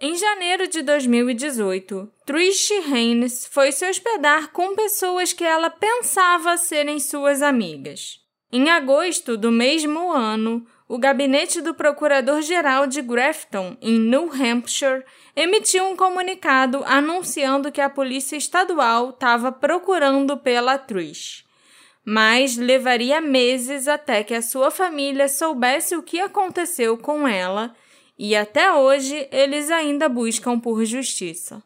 Em janeiro de 2018, Trish Haynes foi se hospedar com pessoas que ela pensava serem suas amigas. Em agosto do mesmo ano, o gabinete do Procurador-Geral de Grafton, em New Hampshire, emitiu um comunicado anunciando que a Polícia Estadual estava procurando pela Trish. Mas levaria meses até que a sua família soubesse o que aconteceu com ela, e até hoje eles ainda buscam por justiça.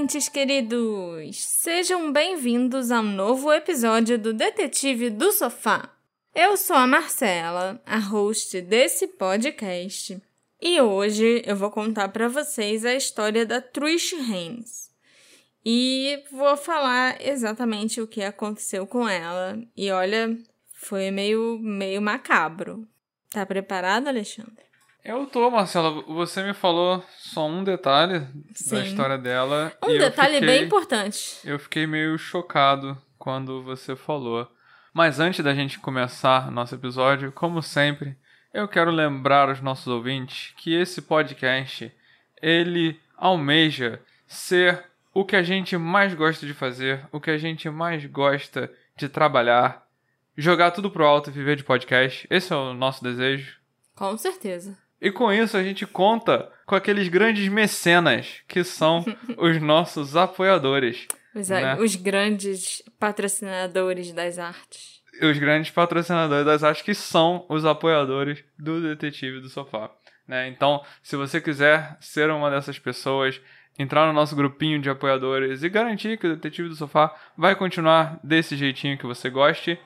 Ouvintes queridos! Sejam bem-vindos a um novo episódio do Detetive do Sofá. Eu sou a Marcela, a host desse podcast, e hoje eu vou contar para vocês a história da Trish Haynes. E vou falar exatamente o que aconteceu com ela. E olha, foi meio meio macabro. Tá preparado, Alexandre? Eu tô, Marcela. Você me falou só um detalhe Sim. da história dela. Um detalhe fiquei, bem importante. Eu fiquei meio chocado quando você falou. Mas antes da gente começar nosso episódio, como sempre, eu quero lembrar aos nossos ouvintes que esse podcast ele almeja ser o que a gente mais gosta de fazer, o que a gente mais gosta de trabalhar, jogar tudo pro alto e viver de podcast. Esse é o nosso desejo. Com certeza. E com isso a gente conta com aqueles grandes mecenas que são os nossos apoiadores. Os, né? os grandes patrocinadores das artes. Os grandes patrocinadores das artes que são os apoiadores do Detetive do Sofá. Né? Então, se você quiser ser uma dessas pessoas, entrar no nosso grupinho de apoiadores e garantir que o Detetive do Sofá vai continuar desse jeitinho que você goste,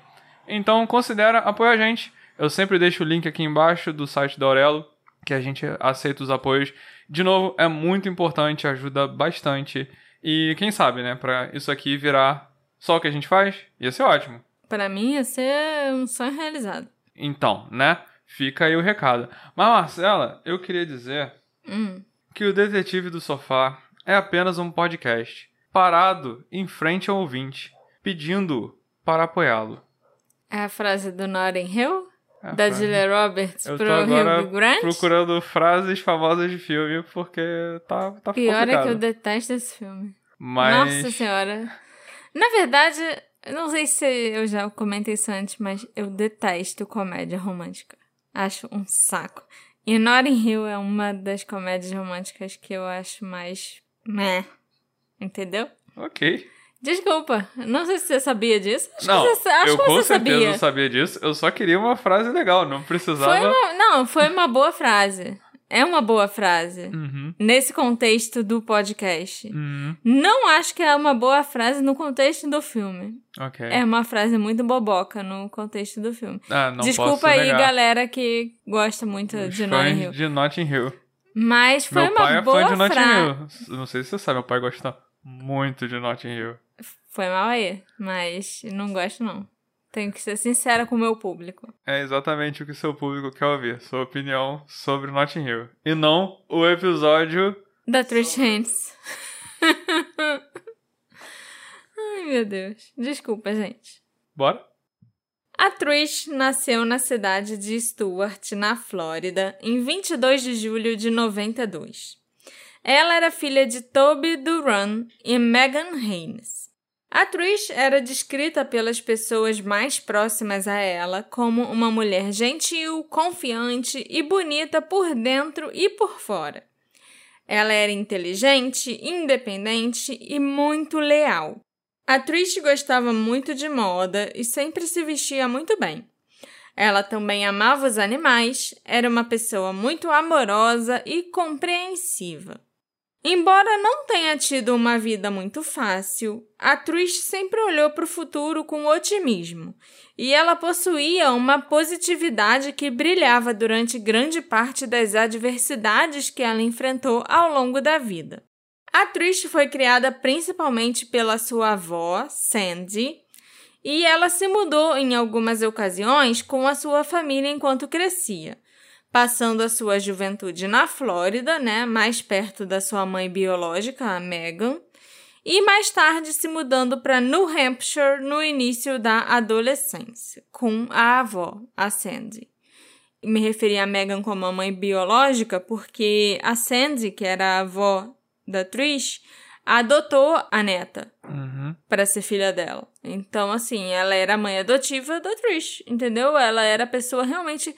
então considera apoiar a gente. Eu sempre deixo o link aqui embaixo do site da Aurelo que a gente aceita os apoios. De novo, é muito importante, ajuda bastante. E quem sabe, né, para isso aqui virar só o que a gente faz, ia ser ótimo. Para mim ia ser um sonho realizado. Então, né? Fica aí o recado. Mas Marcela, eu queria dizer hum. que o Detetive do Sofá é apenas um podcast parado em frente ao ouvinte, pedindo para apoiá-lo. É a frase do Notting Hill? É, da Julia Roberts eu pro Hugh Grant? procurando frases famosas de filme, porque tá, tá Pior complicado. é que eu detesto esse filme. Mas... Nossa senhora. Na verdade, não sei se eu já comentei isso antes, mas eu detesto comédia romântica. Acho um saco. E Notting Hill é uma das comédias românticas que eu acho mais meh. Entendeu? Ok. Desculpa, não sei se você sabia disso. Acho não, que você, acho eu que com certeza sabia. sabia disso. Eu só queria uma frase legal, não precisava. Foi uma, não, foi uma boa frase. É uma boa frase. Uhum. Nesse contexto do podcast. Uhum. Não acho que é uma boa frase no contexto do filme. Ok. É uma frase muito boboca no contexto do filme. Ah, não Desculpa aí, negar. galera que gosta muito Os de Notting Hill. de Notting Hill. Mas foi meu uma pai boa é fã de Notting frase. Hill. Não sei se você sabe, meu pai gosta muito de Notting Hill. Foi mal aí, mas não gosto não. Tenho que ser sincera com o meu público. É exatamente o que seu público quer ouvir, sua opinião sobre Notting Hill. E não o episódio... Da Trish Hands. Ai, meu Deus. Desculpa, gente. Bora? A Trish nasceu na cidade de Stuart, na Flórida, em 22 de julho de 92. Ela era filha de Toby Duran e Megan Haynes. A Trish era descrita pelas pessoas mais próximas a ela como uma mulher gentil, confiante e bonita por dentro e por fora. Ela era inteligente, independente e muito leal. A Trish gostava muito de moda e sempre se vestia muito bem. Ela também amava os animais, era uma pessoa muito amorosa e compreensiva. Embora não tenha tido uma vida muito fácil, a Trish sempre olhou para o futuro com otimismo e ela possuía uma positividade que brilhava durante grande parte das adversidades que ela enfrentou ao longo da vida. A Trish foi criada principalmente pela sua avó, Sandy, E ela se mudou em algumas ocasiões com a sua família enquanto crescia, passando a sua juventude na Flórida, né, mais perto da sua mãe biológica, a Megan, e mais tarde se mudando para New Hampshire no início da adolescência, com a avó, a Sandy. Me referi a Megan como a mãe biológica porque a Sandy, que era a avó da Trish, adotou a neta Uhum. para ser filha dela. Então, assim, ela era a mãe adotiva da Trish, entendeu? Ela era a pessoa realmente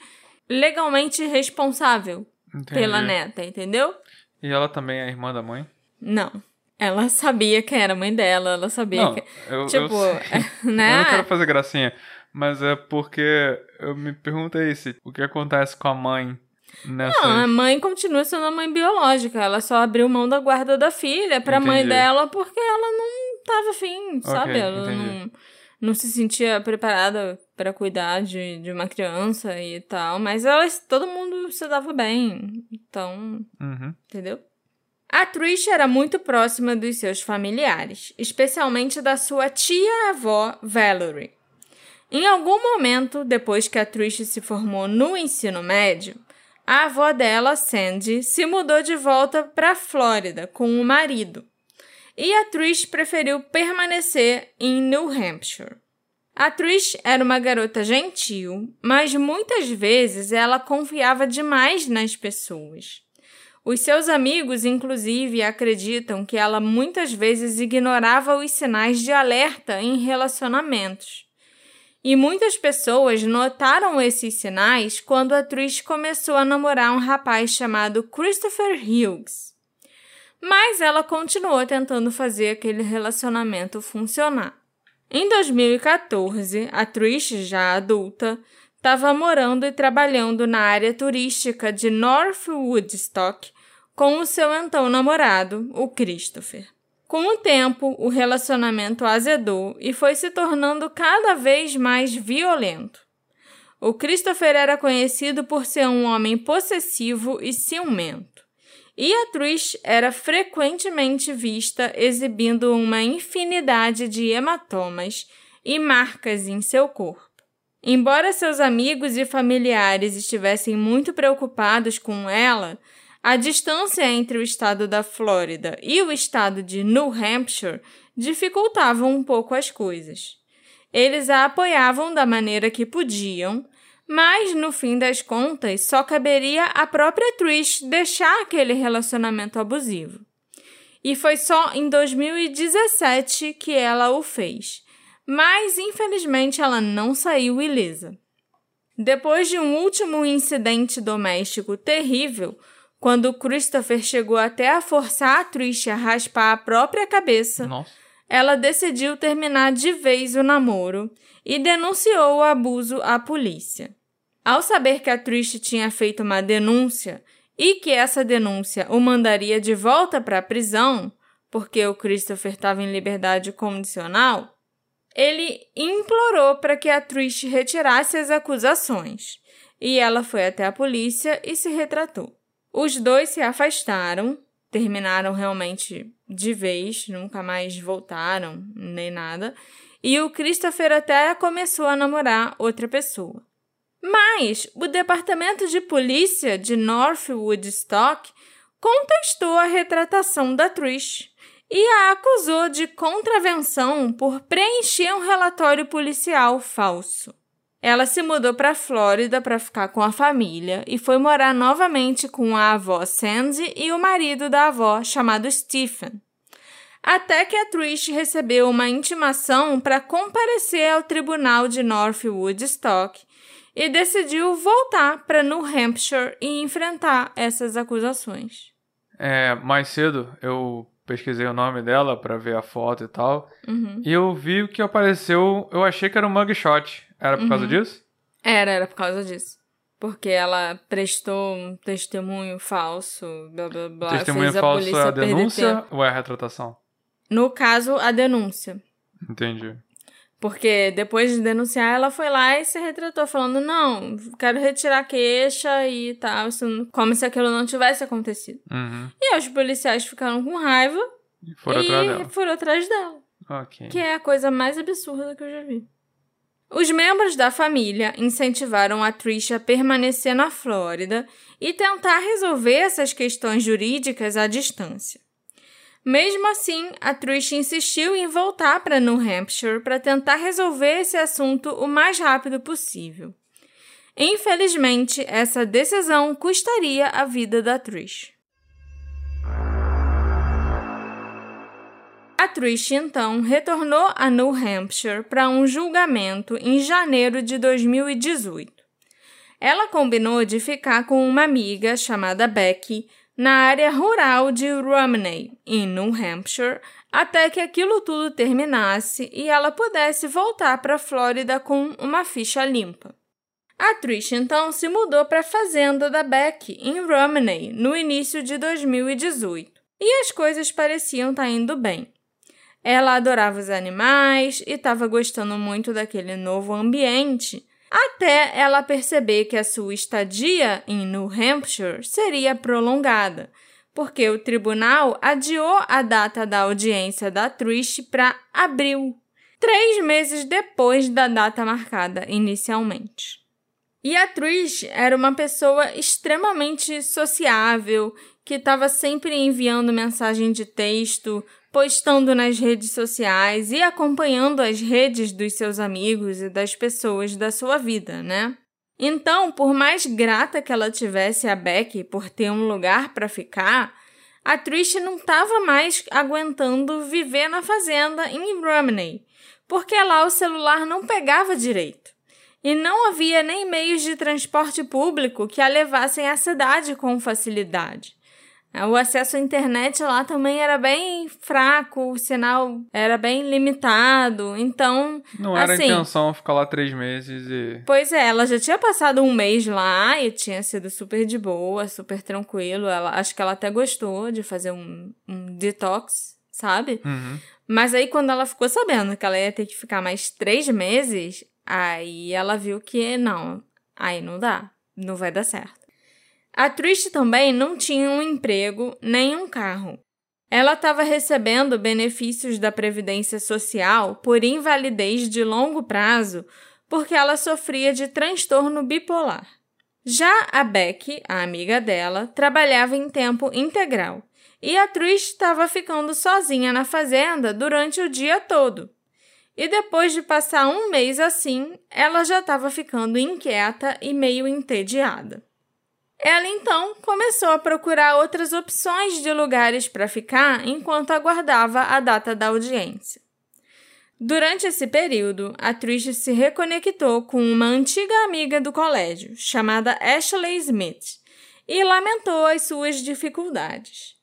legalmente responsável Entendi. pela neta, entendeu? E ela também é irmã da mãe? Não. Ela sabia quem era a mãe dela, ela sabia Não, que. eu, Tipo, eu, né? eu não quero fazer gracinha, mas é porque eu me perguntei se o que acontece com a mãe nessa. Não, a mãe continua sendo a mãe biológica. Ela só abriu mão da guarda da filha pra mãe Entendi. dela porque ela não tava afim, sabe? Ela entendi. não, não se sentia preparada pra cuidar de, de uma criança e tal. Mas elas, todo mundo se dava bem. Então, Uhum. entendeu? A Trish era muito próxima dos seus familiares, especialmente da sua tia-avó Valerie. Em algum momento, depois que a Trish se formou no ensino médio, a avó dela, Sandy, se mudou de volta para a Flórida com o marido. E a Trish preferiu permanecer em New Hampshire. A Trish era uma garota gentil, mas muitas vezes ela confiava demais nas pessoas. Os seus amigos, inclusive, acreditam que ela muitas vezes ignorava os sinais de alerta em relacionamentos. E muitas pessoas notaram esses sinais quando a Trish começou a namorar um rapaz chamado Christopher Hughes. Mas ela continuou tentando fazer aquele relacionamento funcionar. Em 2014, a Trish, já adulta, estava morando e trabalhando na área turística de North Woodstock com o seu então namorado, o Christopher. Com o tempo, o relacionamento azedou e foi se tornando cada vez mais violento. O Christopher era conhecido por ser um homem possessivo e ciumento, e a Trish era frequentemente vista exibindo uma infinidade de hematomas e marcas em seu corpo. Embora seus amigos e familiares estivessem muito preocupados com ela, a distância entre o estado da Flórida e o estado de New Hampshire dificultava um pouco as coisas. Eles a apoiavam da maneira que podiam, mas no fim das contas só caberia à própria Trish deixar aquele relacionamento abusivo. E foi só em 2017 que ela o fez. Mas infelizmente ela não saiu ilesa. Depois de um último incidente doméstico terrível, quando Christopher chegou até a forçar a Trish a raspar a própria cabeça, Nossa. ela decidiu terminar de vez o namoro e denunciou o abuso à polícia. Ao saber que a Trish tinha feito uma denúncia e que essa denúncia o mandaria de volta para a prisão, porque o Christopher estava em liberdade condicional, ele implorou para que a Trish retirasse as acusações. E ela foi até a polícia e se retratou. Os dois se afastaram, terminaram realmente de vez, nunca mais voltaram, nem nada. E o Christopher até começou a namorar outra pessoa. Mas o departamento de polícia de North Woodstock contestou a retratação da Trish e a acusou de contravenção por preencher um relatório policial falso. Ela se mudou para a Flórida para ficar com a família e foi morar novamente com a avó Sandy e o marido da avó, chamado Stephen. Até que a Trish recebeu uma intimação para comparecer ao tribunal de North Woodstock e decidiu voltar para New Hampshire e enfrentar essas acusações. É, mais cedo eu pesquisei o nome dela pra ver a foto e tal. Uhum. E eu vi o que apareceu, eu achei que era um mugshot. Era por causa Uhum. disso? Era, era por causa disso. Porque ela prestou um testemunho falso, blá blá blá. Testemunha fez a falsa polícia é a denúncia ou é a retratação? No caso, a denúncia. Entendi. Porque depois de denunciar, ela foi lá e se retratou, falando: não, quero retirar a queixa e tal, como se aquilo não tivesse acontecido. Uhum. E aí os policiais ficaram com raiva E foram e atrás dela. foram atrás dela. Ok. Que é a coisa mais absurda que eu já vi. Os membros da família incentivaram a Trish a permanecer na Flórida e tentar resolver essas questões jurídicas à distância. Mesmo assim, a Trish insistiu em voltar para New Hampshire para tentar resolver esse assunto o mais rápido possível. Infelizmente, essa decisão custaria a vida da Trish. A Trish então retornou a New Hampshire para um julgamento em janeiro de 2018. Ela combinou de ficar com uma amiga chamada Becky na área rural de Romney, em New Hampshire, até que aquilo tudo terminasse e ela pudesse voltar para a Flórida com uma ficha limpa. A Trish então se mudou para a fazenda da Beck, em Romney, no início de 2018, e as coisas pareciam estar tá indo bem. Ela adorava os animais e estava gostando muito daquele novo ambiente, até ela perceber que a sua estadia em New Hampshire seria prolongada, porque o tribunal adiou a data da audiência da Trish para abril, três meses depois da data marcada inicialmente. E a Trish era uma pessoa extremamente sociável, que estava sempre enviando mensagem de texto, postando nas redes sociais e acompanhando as redes dos seus amigos e das pessoas da sua vida, né? Então, por mais grata que ela tivesse a Becky por ter um lugar para ficar, a Trish não estava mais aguentando viver na fazenda em Romney, porque lá o celular não pegava direito. E não havia nem meios de transporte público que a levassem à cidade com facilidade. O acesso à internet lá também era bem fraco, o sinal era bem limitado, então. Não era assim, a intenção ficar lá três meses e. Pois é, ela já tinha passado um mês lá e tinha sido super de boa, super tranquilo. Ela, acho que ela até gostou de fazer um, um detox, sabe? Uhum. Mas aí, quando ela ficou sabendo que ela ia ter que ficar mais três meses, aí ela viu que não, aí não dá, não vai dar certo. A Trish também não tinha um emprego nem um carro. Ela estava recebendo benefícios da Previdência Social por invalidez de longo prazo porque ela sofria de transtorno bipolar. Já a Beck, a amiga dela, trabalhava em tempo integral e a Trish estava ficando sozinha na fazenda durante o dia todo. E depois de passar um mês assim, ela já estava ficando inquieta e meio entediada. Ela então começou a procurar outras opções de lugares para ficar enquanto aguardava a data da audiência. Durante esse período, a Trish se reconectou com uma antiga amiga do colégio, chamada Ashley Smith, e lamentou as suas dificuldades.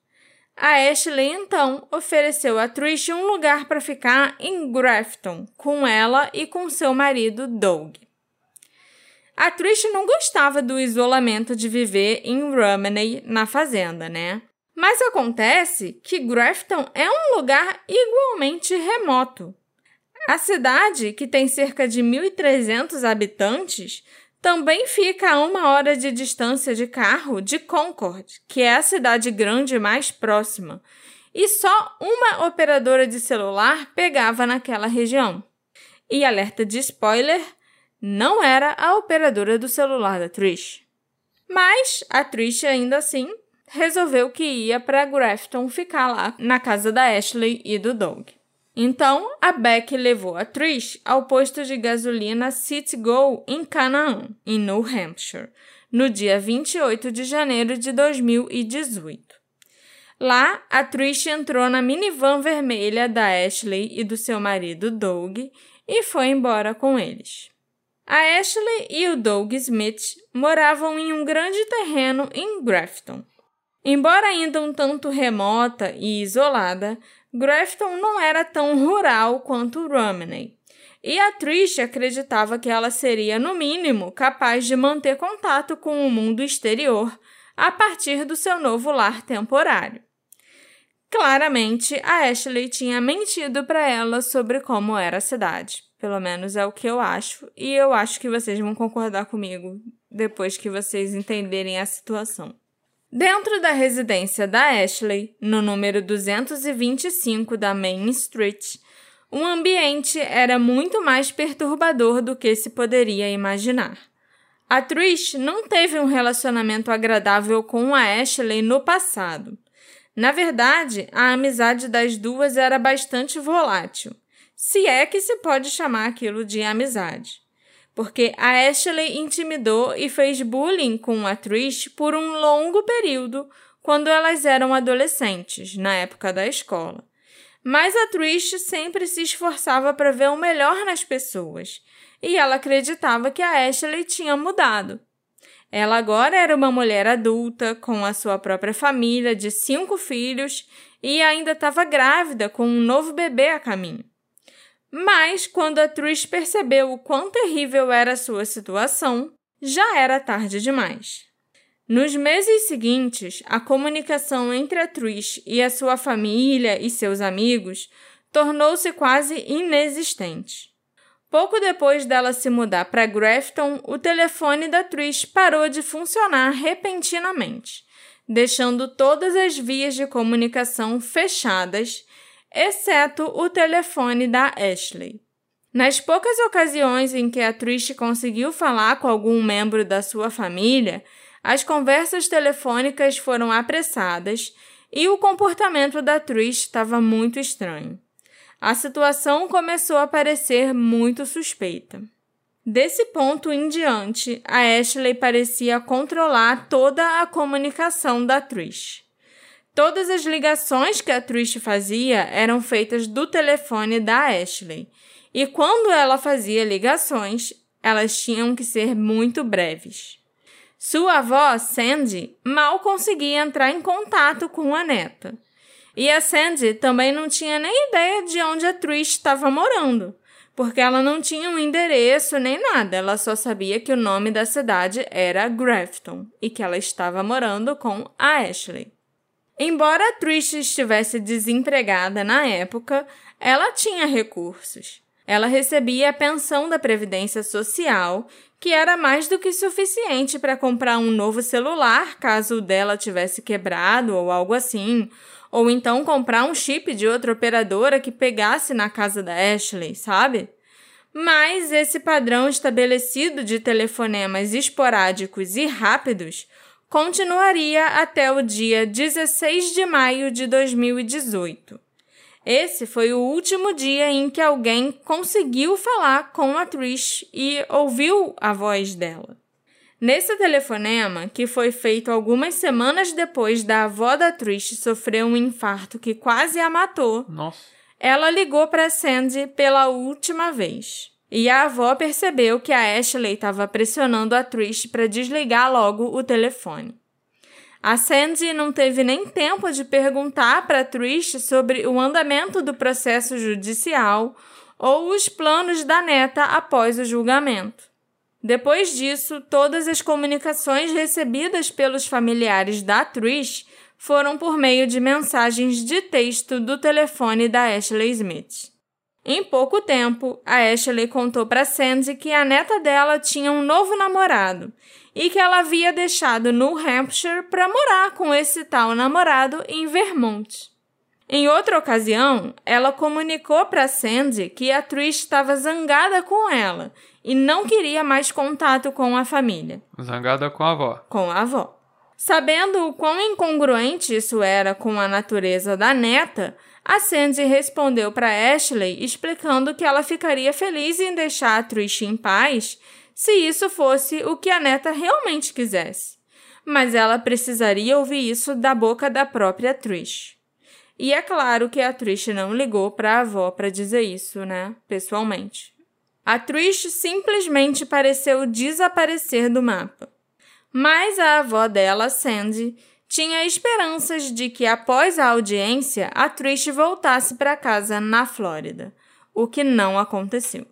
A Ashley então ofereceu a Trish um lugar para ficar em Grafton com ela e com seu marido Doug. A Trish não gostava do isolamento de viver em Romney, na fazenda, né? Mas acontece que Grafton é um lugar igualmente remoto. A cidade, que tem cerca de 1.300 habitantes, também fica a uma hora de distância de carro de Concord, que é a cidade grande mais próxima, e só uma operadora de celular pegava naquela região. E alerta de spoiler: não era a operadora do celular da Trish. Mas a Trish ainda assim resolveu que ia para Grafton ficar lá na casa da Ashley e do Doug. Então, a Beck levou a Trish ao posto de gasolina City Go em Canaan, em New Hampshire, no dia 28 de janeiro de 2018. Lá, a Trish entrou na minivan vermelha da Ashley e do seu marido Doug e foi embora com eles. A Ashley e o Doug Smith moravam em um grande terreno em Grafton. Embora ainda um tanto remota e isolada, Grafton não era tão rural quanto Romney. E a Trish acreditava que ela seria, no mínimo, capaz de manter contato com o mundo exterior a partir do seu novo lar temporário. Claramente, a Ashley tinha mentido para ela sobre como era a cidade. Pelo menos é o que eu acho. E eu acho que vocês vão concordar comigo depois que vocês entenderem a situação. Dentro da residência da Ashley, no número 225 da Main Street, o ambiente era muito mais perturbador do que se poderia imaginar. A Trish não teve um relacionamento agradável com a Ashley no passado. Na verdade, a amizade das duas era bastante volátil, se é que se pode chamar aquilo de amizade. Porque a Ashley intimidou e fez bullying com a Trish por um longo período quando elas eram adolescentes, na época da escola. Mas a Trish sempre se esforçava para ver o melhor nas pessoas, e ela acreditava que a Ashley tinha mudado. Ela agora era uma mulher adulta, com a sua própria família de cinco filhos e ainda estava grávida com um novo bebê a caminho. Mas quando a Trish percebeu o quão terrível era a sua situação, já era tarde demais. Nos meses seguintes, a comunicação entre a Trish e a sua família e seus amigos tornou-se quase inexistente. Pouco depois dela se mudar para Grafton, o telefone da Trish parou de funcionar repentinamente, deixando todas as vias de comunicação fechadas, exceto o telefone da Ashley. Nas poucas ocasiões em que a Trish conseguiu falar com algum membro da sua família, as conversas telefônicas foram apressadas e o comportamento da Trish estava muito estranho a situação começou a parecer muito suspeita. Desse ponto em diante, a Ashley parecia controlar toda a comunicação da Trish. Todas as ligações que a Trish fazia eram feitas do telefone da Ashley, e quando ela fazia ligações, elas tinham que ser muito breves. Sua avó, Sandy, mal conseguia entrar em contato com a neta. E a Sandy também não tinha nem ideia de onde a Trish estava morando, porque ela não tinha um endereço nem nada, ela só sabia que o nome da cidade era Grafton e que ela estava morando com a Ashley. Embora Trish estivesse desempregada na época, ela tinha recursos. Ela recebia a pensão da Previdência Social, que era mais do que suficiente para comprar um novo celular caso o dela tivesse quebrado ou algo assim, ou então comprar um chip de outra operadora que pegasse na casa da Ashley, sabe? Mas esse padrão estabelecido de telefonemas esporádicos e rápidos continuaria até o dia 16 de maio de 2018. Esse foi o último dia em que alguém conseguiu falar com a Trish e ouviu a voz dela. Nesse telefonema, que foi feito algumas semanas depois da avó da Trish sofrer um infarto que quase a matou, Nossa. ela ligou para Sandy pela última vez. E a avó percebeu que a Ashley estava pressionando a Trish para desligar logo o telefone. A Sandy não teve nem tempo de perguntar para Trish sobre o andamento do processo judicial ou os planos da neta após o julgamento. Depois disso, todas as comunicações recebidas pelos familiares da Trish foram por meio de mensagens de texto do telefone da Ashley Smith. Em pouco tempo, a Ashley contou para Sandy que a neta dela tinha um novo namorado e que ela havia deixado New Hampshire para morar com esse tal namorado em Vermont. Em outra ocasião, ela comunicou para Sandy que a Trish estava zangada com ela e não queria mais contato com a família. Zangada com a avó. Com a avó. Sabendo o quão incongruente isso era com a natureza da neta, a Sandy respondeu para Ashley explicando que ela ficaria feliz em deixar a Trish em paz se isso fosse o que a neta realmente quisesse. Mas ela precisaria ouvir isso da boca da própria Trish. E é claro que a Trish não ligou para a avó para dizer isso, né, pessoalmente. A Trish simplesmente pareceu desaparecer do mapa. Mas a avó dela, Sandy, tinha esperanças de que após a audiência a Trish voltasse para casa na Flórida, o que não aconteceu.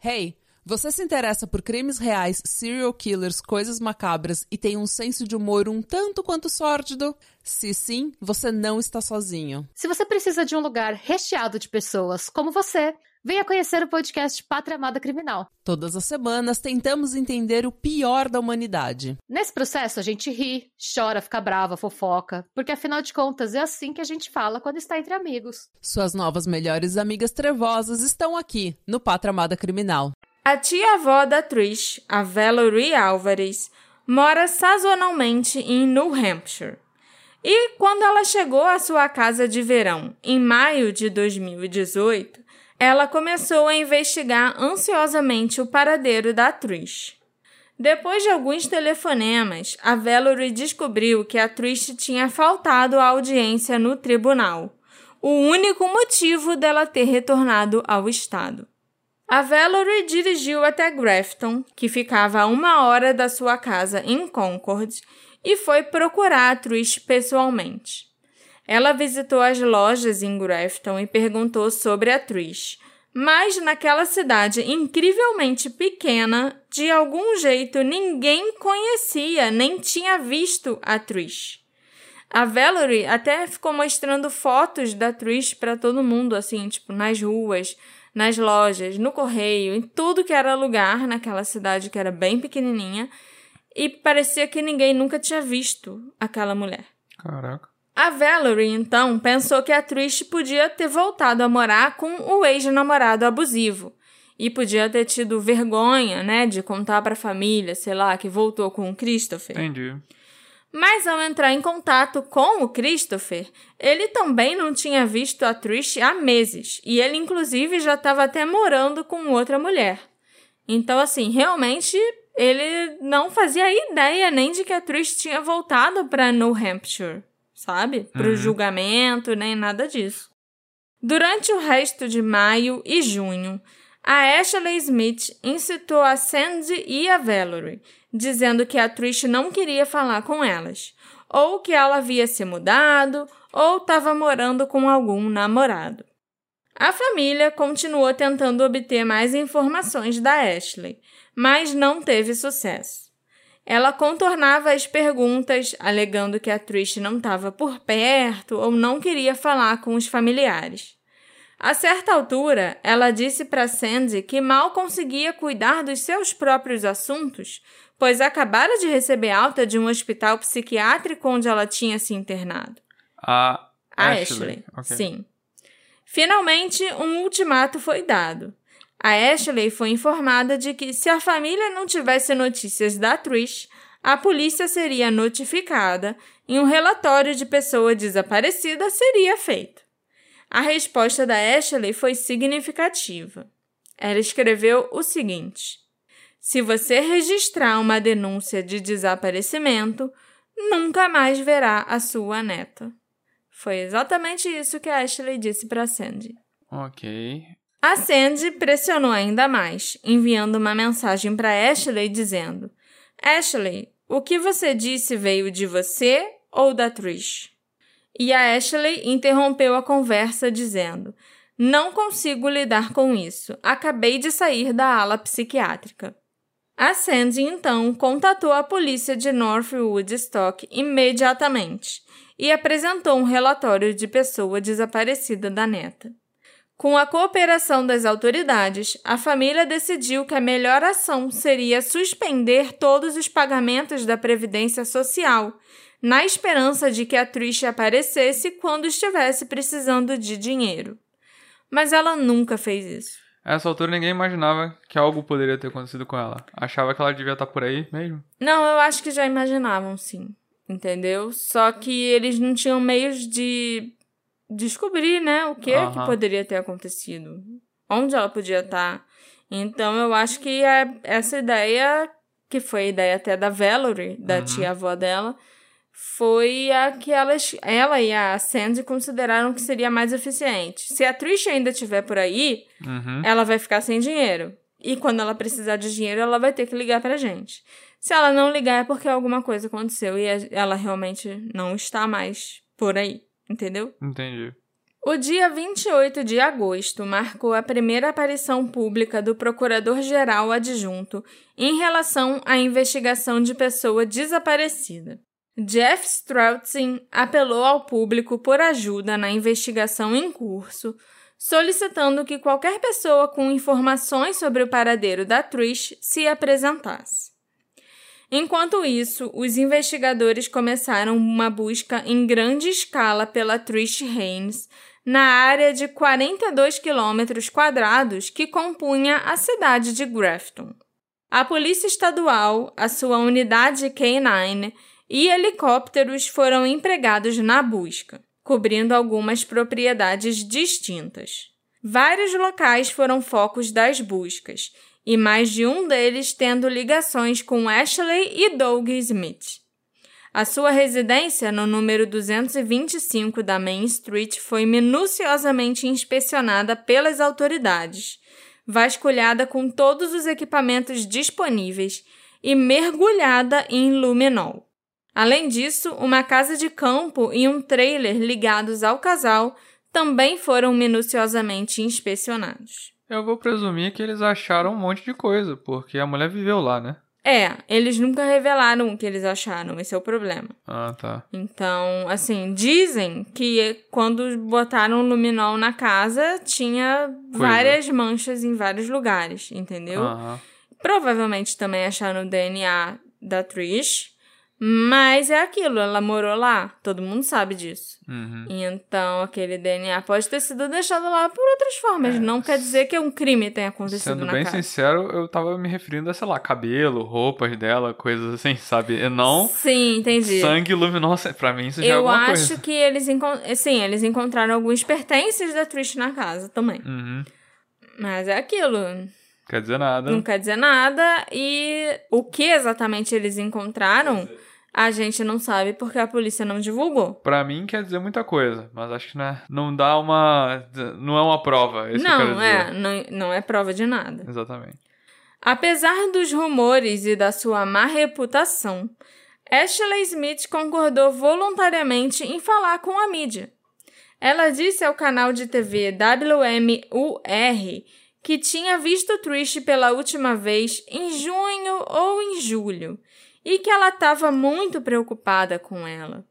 Hey, você se interessa por crimes reais, serial killers, coisas macabras e tem um senso de humor um tanto quanto sórdido? Se sim, você não está sozinho. Se você precisa de um lugar recheado de pessoas como você, Venha conhecer o podcast Pátria Amada Criminal. Todas as semanas tentamos entender o pior da humanidade. Nesse processo a gente ri, chora, fica brava, fofoca, porque afinal de contas é assim que a gente fala quando está entre amigos. Suas novas melhores amigas trevosas estão aqui no Pátria Amada Criminal. A tia-avó da Trish, a Valerie Álvares, mora sazonalmente em New Hampshire. E quando ela chegou à sua casa de verão, em maio de 2018, ela começou a investigar ansiosamente o paradeiro da Trish. Depois de alguns telefonemas, a Valerie descobriu que a Trish tinha faltado à audiência no tribunal, o único motivo dela ter retornado ao estado. A Valerie dirigiu até Grafton, que ficava a uma hora da sua casa em Concord, e foi procurar a Trish pessoalmente. Ela visitou as lojas em Grafton e perguntou sobre a Trish. Mas naquela cidade incrivelmente pequena, de algum jeito ninguém conhecia nem tinha visto a Trish. A Valerie até ficou mostrando fotos da Trish para todo mundo, assim, tipo, nas ruas, nas lojas, no correio, em tudo que era lugar naquela cidade que era bem pequenininha, e parecia que ninguém nunca tinha visto aquela mulher. Caraca. A Valerie, então, pensou que a Trish podia ter voltado a morar com o ex-namorado abusivo. E podia ter tido vergonha, né, de contar para a família, sei lá, que voltou com o Christopher. Entendi. Mas ao entrar em contato com o Christopher, ele também não tinha visto a Trish há meses. E ele, inclusive, já estava até morando com outra mulher. Então, assim, realmente ele não fazia ideia nem de que a Trish tinha voltado para New Hampshire sabe? Para o Uhum. julgamento, nem nada disso. Durante o resto de maio e junho, a Ashley Smith incitou a Sandy e a Valerie, dizendo que a Trish não queria falar com elas, ou que ela havia se mudado, ou estava morando com algum namorado. A família continuou tentando obter mais informações da Ashley, mas não teve sucesso. Ela contornava as perguntas, alegando que a Trish não estava por perto ou não queria falar com os familiares. A certa altura, ela disse para Sandy que mal conseguia cuidar dos seus próprios assuntos, pois acabara de receber alta de um hospital psiquiátrico onde ela tinha se internado. A A Ashley. Ashley. ok. Sim. Finalmente, um ultimato foi dado. A Ashley foi informada de que, se a família não tivesse notícias da Trish, a polícia seria notificada e um relatório de pessoa desaparecida seria feito. A resposta da Ashley foi significativa. Ela escreveu o seguinte: Se você registrar uma denúncia de desaparecimento, nunca mais verá a sua neta. Foi exatamente isso que a Ashley disse para Sandy. Ok. A Sandy pressionou ainda mais, enviando uma mensagem para Ashley dizendo: Ashley, o que você disse veio de você ou da Trish? E a Ashley interrompeu a conversa dizendo: Não consigo lidar com isso. Acabei de sair da ala psiquiátrica. A Sandy então contatou a polícia de North Woodstock imediatamente e apresentou um relatório de pessoa desaparecida da neta. Com a cooperação das autoridades, a família decidiu que a melhor ação seria suspender todos os pagamentos da Previdência Social, na esperança de que a Trish aparecesse quando estivesse precisando de dinheiro. Mas ela nunca fez isso. A essa altura ninguém imaginava que algo poderia ter acontecido com ela. Achava que ela devia estar por aí mesmo. Não, eu acho que já imaginavam, sim. Entendeu? Só que eles não tinham meios de descobrir, né, o que, que poderia ter acontecido. Onde ela podia estar. Então, eu acho que é essa ideia, que foi a ideia até da Valerie, da Uhum. tia-avó dela, foi a que elas, ela e a Sandy consideraram que seria mais eficiente. Se a Trish ainda estiver por aí, Uhum. ela vai ficar sem dinheiro. E quando ela precisar de dinheiro, ela vai ter que ligar pra gente. Se ela não ligar, é porque alguma coisa aconteceu e ela realmente não está mais por aí, entendeu? Entendi. O dia 28 de agosto marcou a primeira aparição pública do Procurador-Geral Adjunto em relação à investigação de pessoa desaparecida. Jeff Stroutzin apelou ao público por ajuda na investigação em curso solicitando que qualquer pessoa com informações sobre o paradeiro da Trish se apresentasse. Enquanto isso, os investigadores começaram uma busca em grande escala pela Trish Haynes na área de 42 quilômetros quadrados que compunha a cidade de Grafton. A Polícia Estadual, a sua unidade K9 e helicópteros foram empregados na busca cobrindo algumas propriedades distintas. Vários locais foram focos das buscas, e mais de um deles tendo ligações com Ashley e Doug Smith. A sua residência, no número 225 da Main Street, foi minuciosamente inspecionada pelas autoridades, vasculhada com todos os equipamentos disponíveis e mergulhada em luminol. Além disso, uma casa de campo e um trailer ligados ao casal também foram minuciosamente inspecionados. Eu vou presumir que eles acharam um monte de coisa, porque a mulher viveu lá, né? É, eles nunca revelaram o que eles acharam, esse é o problema. Ah, tá. Então, assim, dizem que quando botaram luminol na casa, tinha Coisa. várias manchas em vários lugares, entendeu? Aham. Provavelmente também acharam o DNA da Trish, mas é aquilo, ela morou lá, todo mundo sabe disso. Uhum. Então, aquele DNA pode ter sido deixado lá por outras formas. Não quer dizer que um crime tenha acontecido É, Sendo na bem casa. sincero, eu tava me referindo a, sei lá, cabelo, roupas dela, coisas assim, sabe? E não Sim, entendi. sangue luminoso. Pra mim isso já é Eu alguma acho coisa. que eles, sim, eles encontraram alguns pertences da Trish na casa também. Uhum. Mas é aquilo. Quer dizer nada. Não quer dizer nada. E o que exatamente eles encontraram, a gente não sabe porque a polícia não divulgou. Pra mim quer dizer muita coisa, mas acho que não, é, não dá uma. Não é uma prova. É isso não, é, não, não é prova de nada. Exatamente. Apesar dos rumores e da sua má reputação, Ashley Smith concordou voluntariamente em falar com a mídia. Ela disse ao canal de TV WMUR que tinha visto Trish pela última vez em junho ou em julho e que ela estava muito preocupada com ela.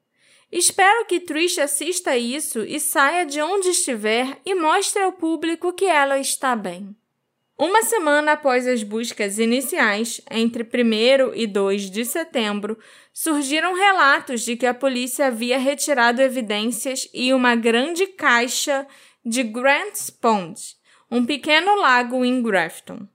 Espero que Trish assista isso e saia de onde estiver e mostre ao público que ela está bem. Uma semana após as buscas iniciais, entre 1 e 2 de setembro, surgiram relatos de que a polícia havia retirado evidências e uma grande caixa de Grant's Pond, um pequeno lago em Grafton.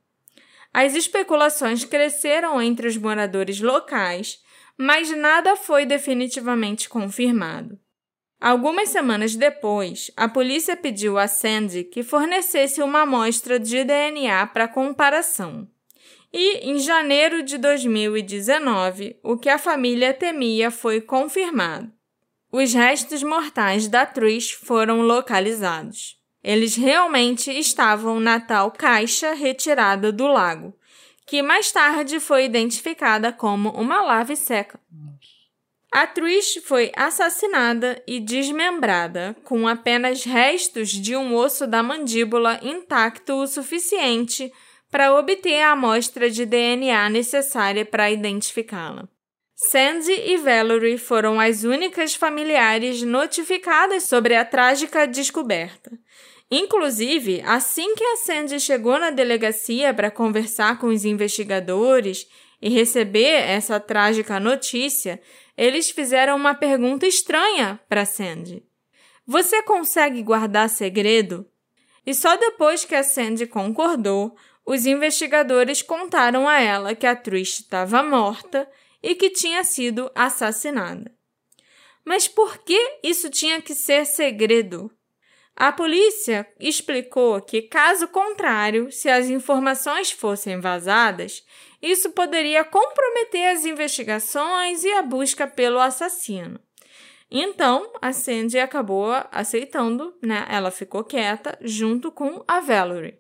As especulações cresceram entre os moradores locais, mas nada foi definitivamente confirmado. Algumas semanas depois, a polícia pediu a Sandy que fornecesse uma amostra de DNA para comparação. E, em janeiro de 2019, o que a família temia foi confirmado. Os restos mortais da Trish foram localizados. Eles realmente estavam na tal caixa retirada do lago, que mais tarde foi identificada como uma lave seca. A Trish foi assassinada e desmembrada, com apenas restos de um osso da mandíbula intacto o suficiente para obter a amostra de DNA necessária para identificá-la. Sandy e Valerie foram as únicas familiares notificadas sobre a trágica descoberta. Inclusive, assim que a Sandy chegou na delegacia para conversar com os investigadores e receber essa trágica notícia, eles fizeram uma pergunta estranha para Sandy. Você consegue guardar segredo? E só depois que a Sandy concordou, os investigadores contaram a ela que a Trish estava morta e que tinha sido assassinada. Mas por que isso tinha que ser segredo? A polícia explicou que, caso contrário, se as informações fossem vazadas, isso poderia comprometer as investigações e a busca pelo assassino. Então, a Sandy acabou aceitando, né? Ela ficou quieta junto com a Valerie.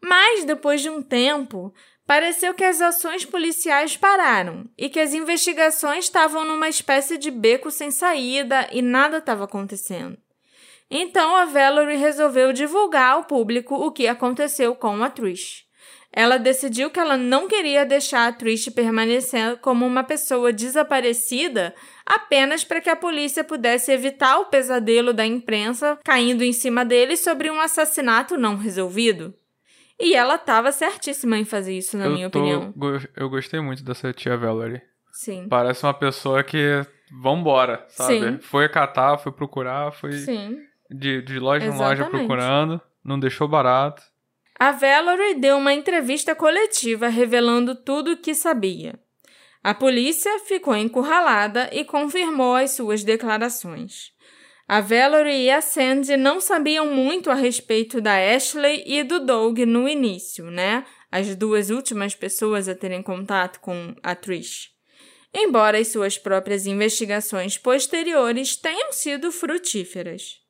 Mas, depois de um tempo, pareceu que as ações policiais pararam e que as investigações estavam numa espécie de beco sem saída e nada estava acontecendo. Então a Valerie resolveu divulgar ao público o que aconteceu com a Trish. ela decidiu que ela não queria deixar a Trish permanecer como uma pessoa desaparecida apenas para que a polícia pudesse evitar o pesadelo da imprensa caindo em cima dele sobre um assassinato não resolvido. E ela estava certíssima em fazer isso, na eu minha tô- opinião. Eu gostei muito dessa tia Valerie. Sim. Parece uma pessoa que. Vambora, sabe? Sim. Foi catar, foi procurar, foi Sim. De, de loja em loja Exatamente. procurando, não deixou barato. A Valerie deu uma entrevista coletiva revelando tudo o que sabia. A polícia ficou encurralada e confirmou as suas declarações. A Valerie e a Sandy não sabiam muito a respeito da Ashley e do Doug no início, né? As duas últimas pessoas a terem contato com a Trish. Embora as suas próprias investigações posteriores tenham sido frutíferas.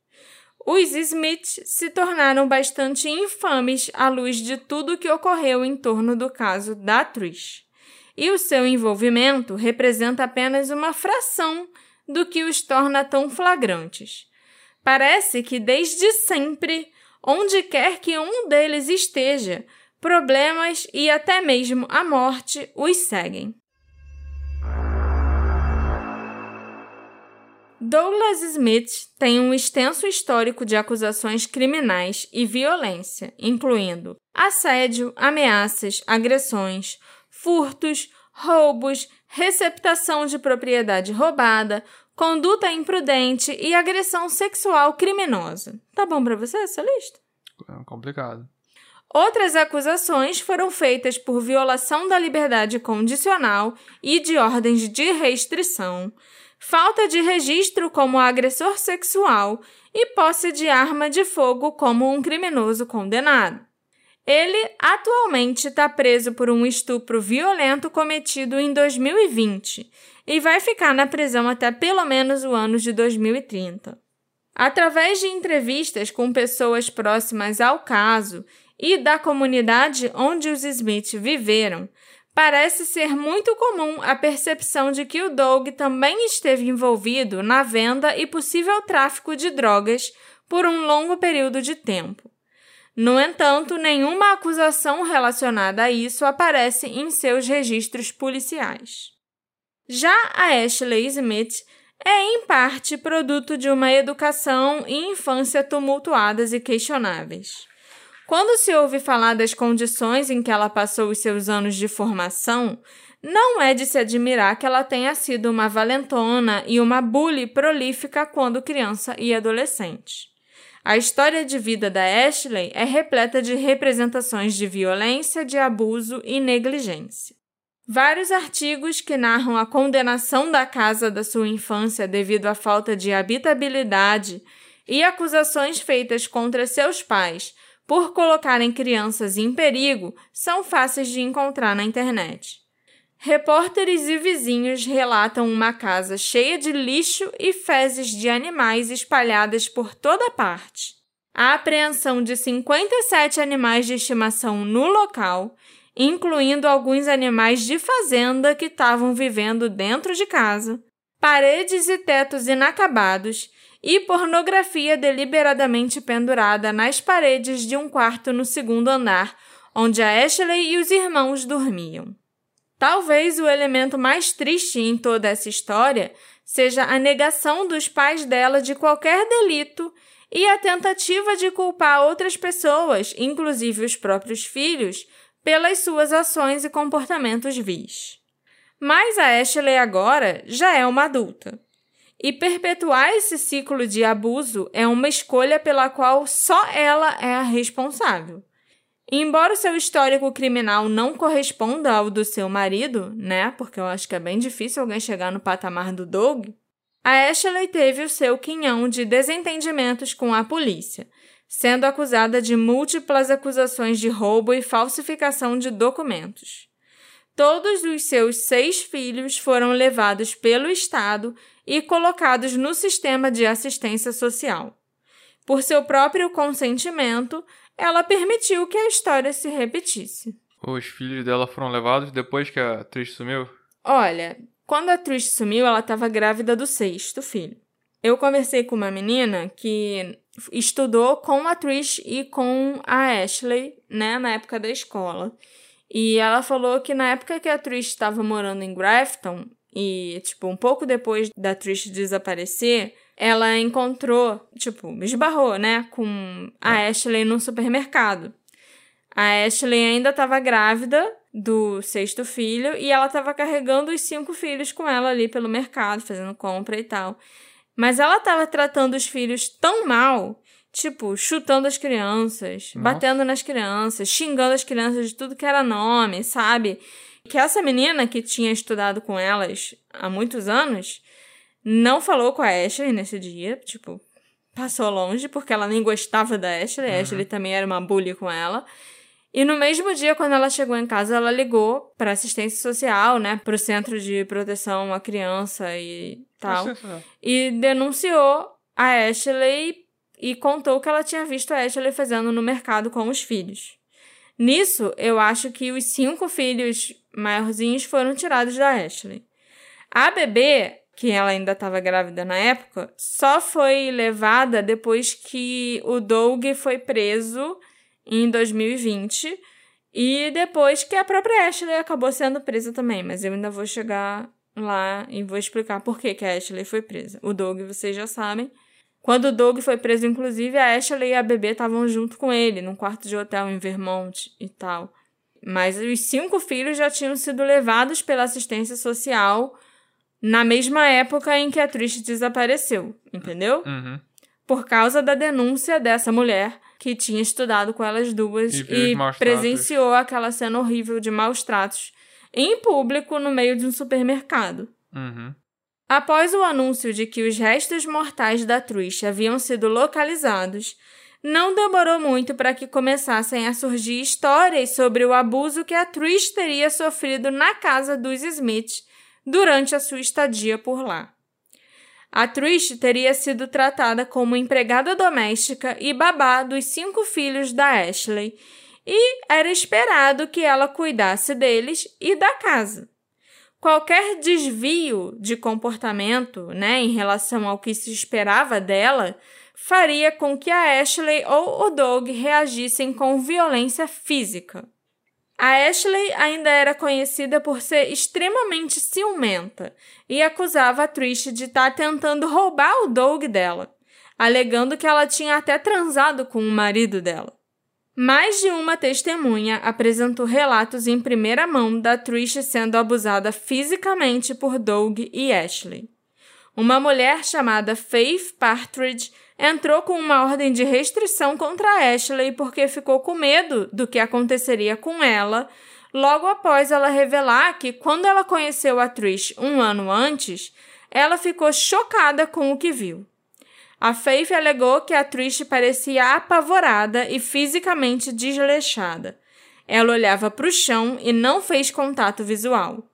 Os Smith se tornaram bastante infames à luz de tudo o que ocorreu em torno do caso da Trish. E o seu envolvimento representa apenas uma fração do que os torna tão flagrantes. Parece que desde sempre, onde quer que um deles esteja, problemas e até mesmo a morte os seguem. Douglas Smith tem um extenso histórico de acusações criminais e violência, incluindo assédio, ameaças, agressões, furtos, roubos, receptação de propriedade roubada, conduta imprudente e agressão sexual criminosa. Tá bom para você essa lista? É complicado. Outras acusações foram feitas por violação da liberdade condicional e de ordens de restrição, falta de registro como agressor sexual e posse de arma de fogo como um criminoso condenado. Ele atualmente está preso por um estupro violento cometido em 2020 e vai ficar na prisão até pelo menos o ano de 2030. Através de entrevistas com pessoas próximas ao caso e da comunidade onde os Smith viveram, parece ser muito comum a percepção de que o Doug também esteve envolvido na venda e possível tráfico de drogas por um longo período de tempo. No entanto, nenhuma acusação relacionada a isso aparece em seus registros policiais. Já a Ashley Smith é, em parte, produto de uma educação e infância tumultuadas e questionáveis. Quando se ouve falar das condições em que ela passou os seus anos de formação, não é de se admirar que ela tenha sido uma valentona e uma bully prolífica quando criança e adolescente. A história de vida da Ashley é repleta de representações de violência, de abuso e negligência. Vários artigos que narram a condenação da casa da sua infância devido à falta de habitabilidade e acusações feitas contra seus pais por colocarem crianças em perigo são fáceis de encontrar na internet. Repórteres e vizinhos relatam uma casa cheia de lixo e fezes de animais espalhadas por toda parte. A apreensão de 57 animais de estimação no local, incluindo alguns animais de fazenda que estavam vivendo dentro de casa, paredes e tetos inacabados e pornografia deliberadamente pendurada nas paredes de um quarto no segundo andar, onde a Ashley e os irmãos dormiam. Talvez o elemento mais triste em toda essa história seja a negação dos pais dela de qualquer delito e a tentativa de culpar outras pessoas, inclusive os próprios filhos, pelas suas ações e comportamentos vis. Mas a Ashley agora já é uma adulta. E perpetuar esse ciclo de abuso é uma escolha pela qual só ela é a responsável. Embora o seu histórico criminal não corresponda ao do seu marido, né? Porque eu acho que é bem difícil alguém chegar no patamar do Doug. A Ashley teve o seu quinhão de desentendimentos com a polícia, sendo acusada de múltiplas acusações de roubo e falsificação de documentos. Todos os seus seis filhos foram levados pelo Estado e colocados no sistema de assistência social. Por seu próprio consentimento, ela permitiu que a história se repetisse. Os filhos dela foram levados depois que a Trish sumiu? Olha, quando a Trish sumiu, ela estava grávida do sexto filho. Eu conversei com uma menina que estudou com a Trish e com a Ashley, né, na época da escola. E ela falou que na época que a Trish estava morando em Grafton, e, tipo, um pouco depois da Trish desaparecer, ela encontrou, tipo, esbarrou, né, com a Ashley num supermercado. A Ashley ainda estava grávida do sexto filho e ela estava carregando os cinco filhos com ela ali pelo mercado, fazendo compra e tal. Mas ela estava tratando os filhos tão mal, tipo, chutando as crianças, Nossa. batendo nas crianças, xingando as crianças de tudo que era nome, sabe? Que essa menina que tinha estudado com elas há muitos anos não falou com a Ashley nesse dia, tipo, passou longe porque ela nem gostava da Ashley, a Ashley também era uma bully com ela. E no mesmo dia, quando ela chegou em casa, ela ligou para assistência social, né, para o centro de proteção à criança e tal, e denunciou a Ashley e contou que ela tinha visto a Ashley fazendo no mercado com os filhos. Nisso, eu acho que os cinco filhos maiorzinhos foram tirados da Ashley. A bebê, que ela ainda estava grávida na época, só foi levada depois que o Doug foi preso em 2020 e depois que a própria Ashley acabou sendo presa também, mas eu ainda vou chegar lá e vou explicar por que, que a Ashley foi presa. O Doug, vocês já sabem. Quando o Doug foi preso, inclusive, a Ashley e a bebê estavam junto com ele, num quarto de hotel em Vermont e tal. Mas os cinco filhos já tinham sido levados pela assistência social na mesma época em que a Trish desapareceu, entendeu? Uhum. Por causa da denúncia dessa mulher que tinha estudado com elas duas E e presenciou aquela cena horrível de maus tratos em público no meio de um supermercado. Uhum. Após o anúncio de que os restos mortais da Trish haviam sido localizados, não demorou muito para que começassem a surgir histórias sobre o abuso que a Trish teria sofrido na casa dos Smith durante a sua estadia por lá. A Trish teria sido tratada como empregada doméstica e babá dos cinco filhos da Ashley, e era esperado que ela cuidasse deles e da casa. Qualquer desvio de comportamento, né, em relação ao que se esperava dela, faria com que a Ashley ou o Doug reagissem com violência física. A Ashley ainda era conhecida por ser extremamente ciumenta e acusava a Trish de estar tentando roubar o Doug dela, alegando que ela tinha até transado com o marido dela. Mais de uma testemunha apresentou relatos em primeira mão da Trish sendo abusada fisicamente por Doug e Ashley. Uma mulher chamada Faith Partridge entrou com uma ordem de restrição contra Ashley porque ficou com medo do que aconteceria com ela logo após ela revelar que, quando ela conheceu a Trish um ano antes, ela ficou chocada com o que viu. A Faith alegou que a Trish parecia apavorada e fisicamente desleixada. Ela olhava para o chão e não fez contato visual.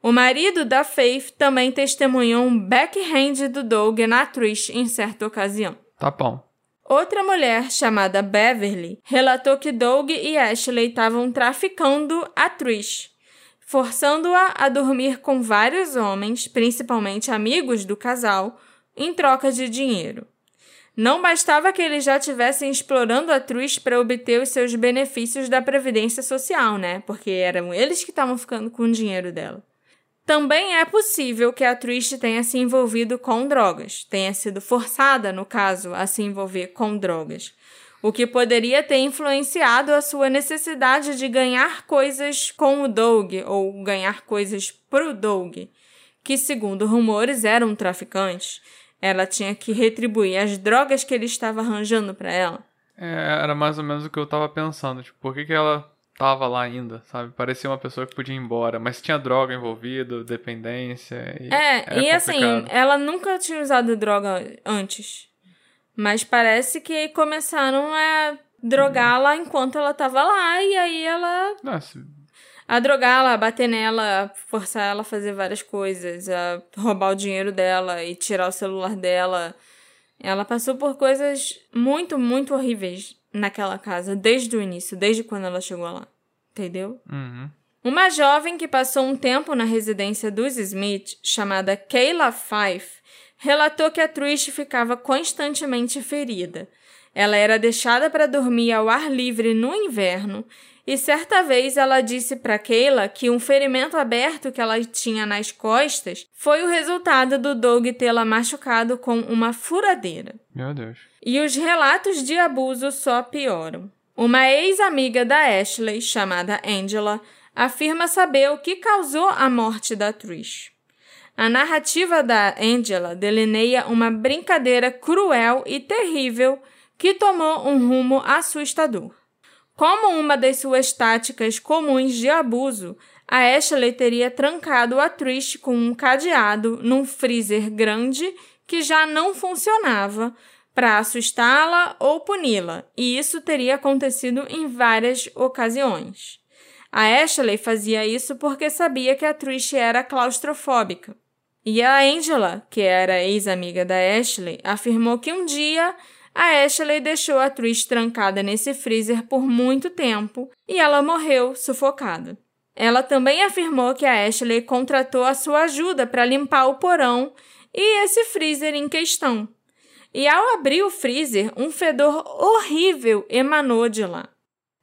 O marido da Faith também testemunhou um backhand do Doug na Trish em certa ocasião. Tá bom. Outra mulher, chamada Beverly, relatou que Doug e Ashley estavam traficando a Trish, forçando-a a dormir com vários homens, principalmente amigos do casal, em troca de dinheiro. Não bastava que eles já estivessem explorando a Trish para obter os seus benefícios da Previdência Social, né? Porque eram eles que estavam ficando com o dinheiro dela. Também é possível que a Trish tenha se envolvido com drogas, tenha sido forçada, no caso, a se envolver com drogas, o que poderia ter influenciado a sua necessidade de ganhar coisas com o Doug ou ganhar coisas pro Doug, que, segundo rumores, era um traficante. Ela tinha que retribuir as drogas que ele estava arranjando para ela. É, era mais ou menos o que eu tava pensando. Tipo, por que, que ela tava lá ainda, sabe? Parecia uma pessoa que podia ir embora, mas tinha droga envolvida, dependência. E É, e assim, ela nunca tinha usado droga antes. Mas parece que começaram a drogá-la enquanto ela tava lá, e aí ela. Se- A drogá-la, a bater nela, a forçar ela a fazer várias coisas, a roubar o dinheiro dela e tirar o celular dela. Ela passou por coisas muito, muito horríveis naquela casa, desde o início, desde quando ela chegou lá. Entendeu? Uhum. Uma jovem que passou um tempo na residência dos Smith, chamada Kayla Fife, relatou que a Trish ficava constantemente ferida. Ela era deixada para dormir ao ar livre no inverno e certa vez ela disse para Keila que um ferimento aberto que ela tinha nas costas foi o resultado do Doug tê-la machucado com uma furadeira. Meu Deus. E os relatos de abuso só pioram. Uma ex-amiga da Ashley, chamada Angela, afirma saber o que causou a morte da Trish. A narrativa da Angela delineia uma brincadeira cruel e terrível que tomou um rumo assustador. Como uma das suas táticas comuns de abuso, a Ashley teria trancado a Trish com um cadeado num freezer grande que já não funcionava para assustá-la ou puni-la, e isso teria acontecido em várias ocasiões. A Ashley fazia isso porque sabia que a Trish era claustrofóbica. E a Angela, que era ex-amiga da Ashley, afirmou que um dia a Ashley deixou a Trish trancada nesse freezer por muito tempo e ela morreu sufocada. Ela também afirmou que a Ashley contratou a sua ajuda para limpar o porão e esse freezer em questão. E ao abrir o freezer, um fedor horrível emanou de lá.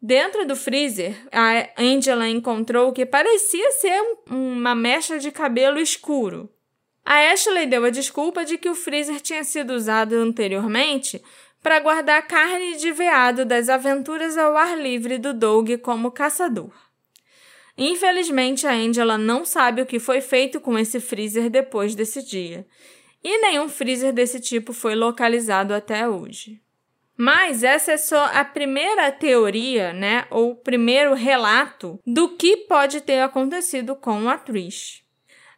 Dentro do freezer, a Angela encontrou o que parecia ser uma mecha de cabelo escuro. A Ashley deu a desculpa de que o freezer tinha sido usado anteriormente para guardar carne de veado das aventuras ao ar livre do Doug como caçador. Infelizmente, a Angela não sabe o que foi feito com esse freezer depois desse dia, e nenhum freezer desse tipo foi localizado até hoje. Mas essa é só a primeira teoria, né, ou primeiro relato do que pode ter acontecido com a Trish.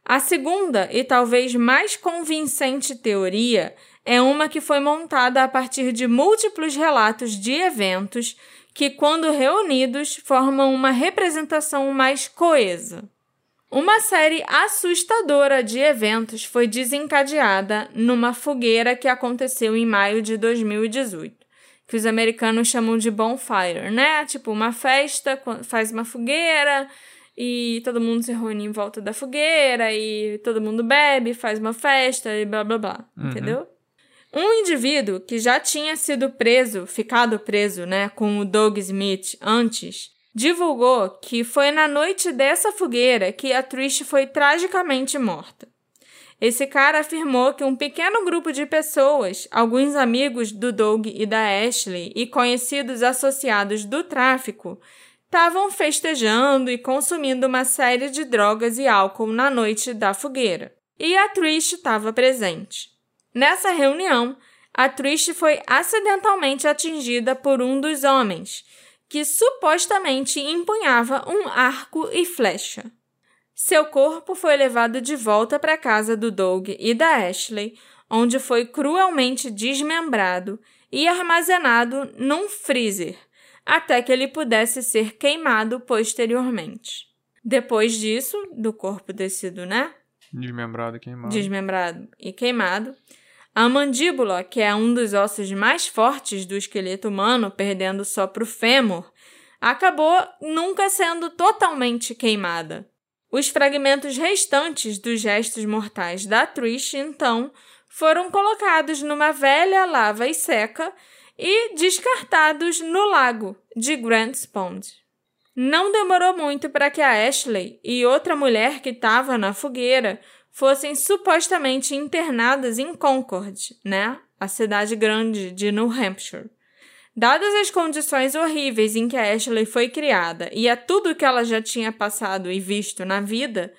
A segunda e talvez mais convincente teoria é uma que foi montada a partir de múltiplos relatos de eventos que, quando reunidos, formam uma representação mais coesa. Uma série assustadora de eventos foi desencadeada numa fogueira que aconteceu em maio de 2018, que os americanos chamam de bonfire, né? Tipo, uma festa, faz uma fogueira e todo mundo se reúne em volta da fogueira e todo mundo bebe, faz uma festa e blá blá blá, uhum. entendeu? Um indivíduo que já tinha sido preso, ficado preso, né, com o Doug Smith antes, divulgou que foi na noite dessa fogueira que a Trish foi tragicamente morta. Esse cara afirmou que um pequeno grupo de pessoas, alguns amigos do Doug e da Ashley e conhecidos associados do tráfico, estavam festejando e consumindo uma série de drogas e álcool na noite da fogueira. E a Trish estava presente. Nessa reunião, a Trish foi acidentalmente atingida por um dos homens, que supostamente empunhava um arco e flecha. Seu corpo foi levado de volta para a casa do Doug e da Ashley, onde foi cruelmente desmembrado e armazenado num freezer, até que ele pudesse ser queimado posteriormente. Depois disso, do corpo descido, né? Desmembrado e queimado. Desmembrado e queimado, a mandíbula, que é um dos ossos mais fortes do esqueleto humano, perdendo só para o fêmur, acabou nunca sendo totalmente queimada. Os fragmentos restantes dos restos mortais da Trish, então, foram colocados numa velha lava e seca e descartados no lago de Grants Pond. Não demorou muito para que a Ashley e outra mulher que estava na fogueira fossem supostamente internadas em Concord, né? A cidade grande de New Hampshire. Dadas as condições horríveis em que a Ashley foi criada e a tudo que ela já tinha passado e visto na vida,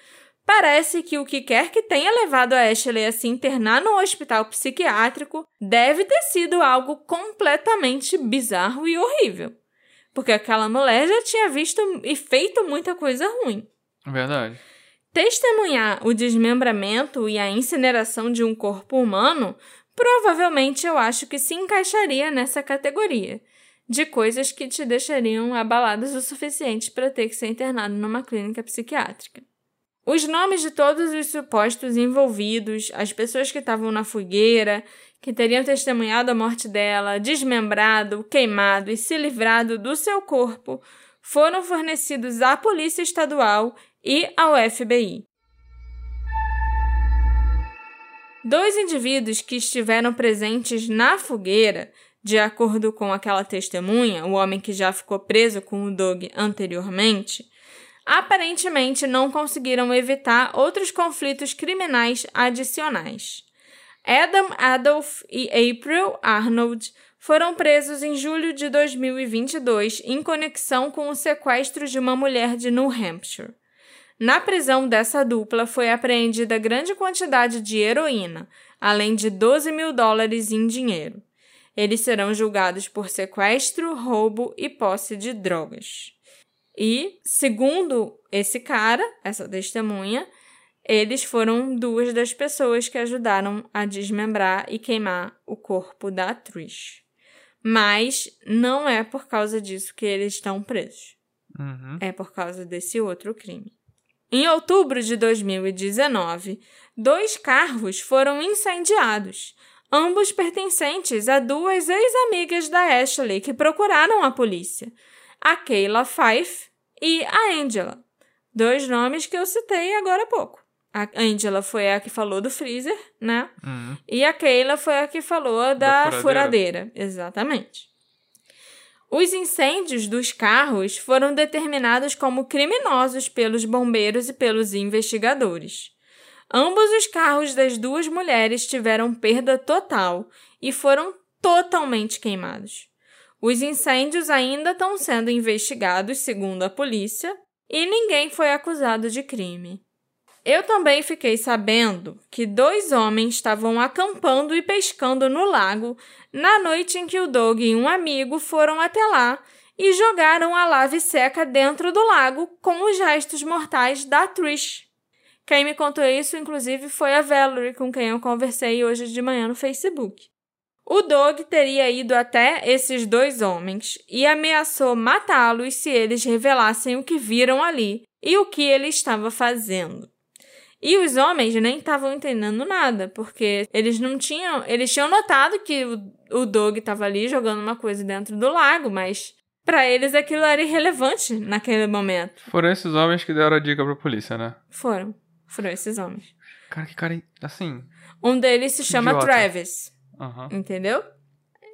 parece que o que quer que tenha levado a Ashley a se internar no hospital psiquiátrico deve ter sido algo completamente bizarro e horrível. Porque aquela mulher já tinha visto e feito muita coisa ruim. Verdade. Testemunhar o desmembramento e a incineração de um corpo humano provavelmente eu acho que se encaixaria nessa categoria de coisas que te deixariam abaladas o suficiente para ter que ser internado numa clínica psiquiátrica. Os nomes de todos os supostos envolvidos, as pessoas que estavam na fogueira, que teriam testemunhado a morte dela, desmembrado, queimado e se livrado do seu corpo, foram fornecidos à Polícia Estadual, e ao FBI. Dois indivíduos que estiveram presentes na fogueira, de acordo com aquela testemunha, o homem que já ficou preso com o Doug anteriormente, aparentemente não conseguiram evitar outros conflitos criminais adicionais. Adam Adolf e April Arnold foram presos em julho de 2022 em conexão com o sequestro de uma mulher de New Hampshire. Na prisão dessa dupla foi apreendida grande quantidade de heroína, além de 12 mil dólares em dinheiro. Eles serão julgados por sequestro, roubo e posse de drogas. E, segundo esse cara, essa testemunha, eles foram duas das pessoas que ajudaram a desmembrar e queimar o corpo da Trish. Mas não é por causa disso que eles estão presos. Uhum. É por causa desse outro crime. Em outubro de 2019, dois carros foram incendiados, ambos pertencentes a duas ex-amigas da Ashley que procuraram a polícia, a Kayla Fife e a Angela, dois nomes que eu citei agora há pouco. A Angela foi a que falou do freezer, né? Uhum. E a Keila foi a que falou da, Da furadeira. furadeira. Exatamente. Os incêndios dos carros foram determinados como criminosos pelos bombeiros e pelos investigadores. Ambos os carros das duas mulheres tiveram perda total e foram totalmente queimados. Os incêndios ainda estão sendo investigados, segundo a polícia, e ninguém foi acusado de crime. Eu também fiquei sabendo que dois homens estavam acampando e pescando no lago na noite em que o Doug e um amigo foram até lá e jogaram a lave seca dentro do lago com os restos mortais da Trish. Quem me contou isso, inclusive, foi a Valerie, com quem eu conversei hoje de manhã no Facebook. O Doug teria ido até esses dois homens e ameaçou matá-los se eles revelassem o que viram ali e o que ele estava fazendo. E os homens nem estavam entendendo nada, porque eles não tinham. Eles tinham notado que o, o Doug estava ali jogando uma coisa dentro do lago, mas para eles aquilo era irrelevante naquele momento. Foram esses homens que deram a dica pra polícia, né? Foram. Foram esses homens. Cara, que cara. Assim. Um deles se chama Idiota. Travis. Aham. Entendeu?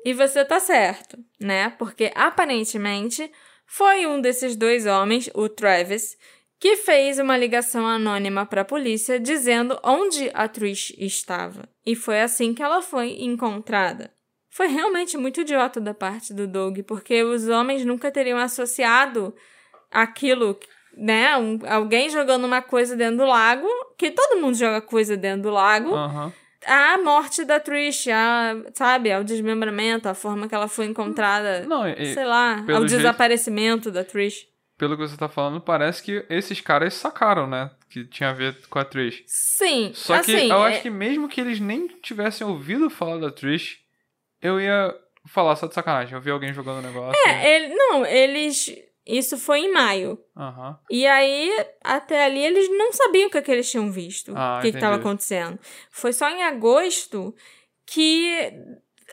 E você tá certo, né? Porque aparentemente foi um desses dois homens, o Travis, que fez uma ligação anônima para a polícia dizendo onde a Trish estava. E foi assim que ela foi encontrada. Foi realmente muito idiota da parte do Doug, porque os homens nunca teriam associado aquilo, né? Um- alguém jogando uma coisa dentro do lago, que todo mundo joga coisa dentro do lago, Aham. a morte da Trish, a, sabe, ao desmembramento, a forma que ela foi encontrada, Não, e- sei lá, ao jeito- desaparecimento da Trish. Pelo que você tá falando, parece que esses caras sacaram, né? Que tinha a ver com a Trish. Sim, Só que assim, eu é- acho que mesmo que eles nem tivessem ouvido falar da Trish, eu ia falar só de sacanagem. Eu vi alguém jogando um negócio. É, ele, não, eles. Isso foi em maio. Aham. E aí, até ali, eles não sabiam o que, é que eles tinham visto. Ah, o que estava acontecendo. Foi só em agosto que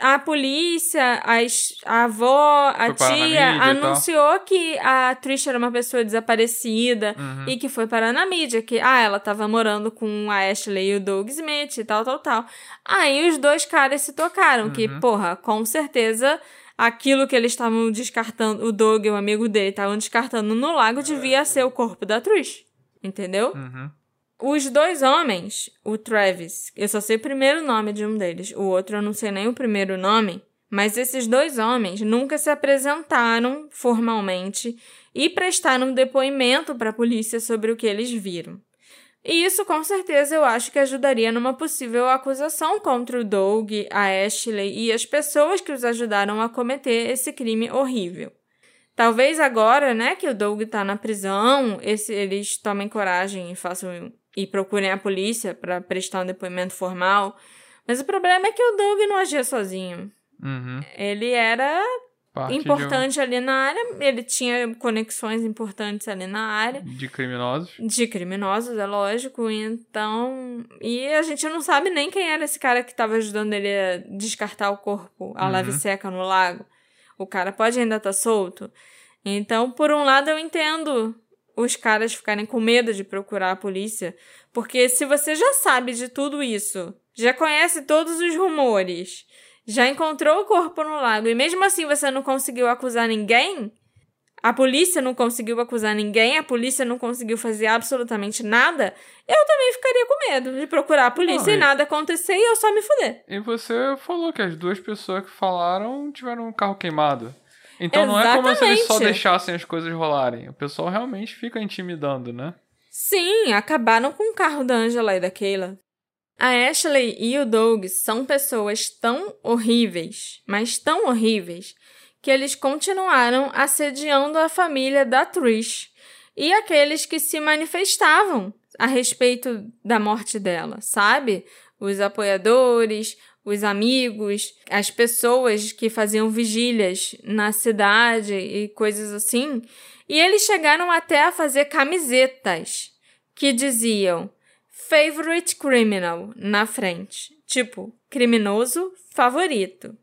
a polícia, as, a avó, a Foi tia anunciou que a Trish era uma pessoa desaparecida. Uhum. E que foi parar na mídia, que, ah, ela tava morando com a Ashley e o Doug Smith e tal, tal, tal. Aí os dois caras se tocaram, que, Uhum. porra, com certeza aquilo que eles estavam descartando, o Doug e o amigo dele estavam descartando no lago devia ser o corpo da Trish. Entendeu? Uhum. Os dois homens, o Travis, eu só sei o primeiro nome de um deles, o outro eu não sei nem o primeiro nome, mas esses dois homens nunca se apresentaram formalmente e prestaram depoimento para a polícia sobre o que eles viram. E isso com certeza eu acho que ajudaria numa possível acusação contra o Doug, a Ashley e as pessoas que os ajudaram a cometer esse crime horrível. Talvez agora, né, que o Doug tá na prisão, esse- eles tomem coragem e façam e procurem a polícia para prestar um depoimento formal. Mas o problema é que o Doug não agia sozinho. Uhum. Ele era Parte de um- importante ali na área, ele tinha conexões importantes ali na área. De, criminosos. De criminosos, é lógico, então. E a gente não sabe nem quem era esse cara que estava ajudando ele a descartar o corpo, a Uhum. lave seca no lago. O cara pode ainda estar solto. Então, por um lado, eu entendo os caras ficarem com medo de procurar a polícia, porque se você já sabe de tudo isso, já conhece todos os rumores, já encontrou o corpo no lago e mesmo assim você não conseguiu acusar ninguém, a polícia não conseguiu acusar ninguém, a polícia não conseguiu fazer absolutamente nada, eu também ficaria com medo de procurar a polícia Não, e e- nada acontecer e eu só me fuder. E você falou que as duas pessoas que falaram tiveram um carro queimado. Então não é como se eles só Exatamente. deixassem as coisas rolarem. O pessoal realmente fica intimidando, né? Sim, acabaram com o carro da Angela e da Kayla. A Ashley e o Doug são pessoas tão horríveis, mas tão horríveis, que eles continuaram assediando a família da Trish e aqueles que se manifestavam a respeito da morte dela, sabe? Os apoiadores, os amigos, as pessoas que faziam vigílias na cidade e coisas assim. E eles chegaram até a fazer camisetas que diziam Favorite Criminal na frente. Tipo, criminoso favorito.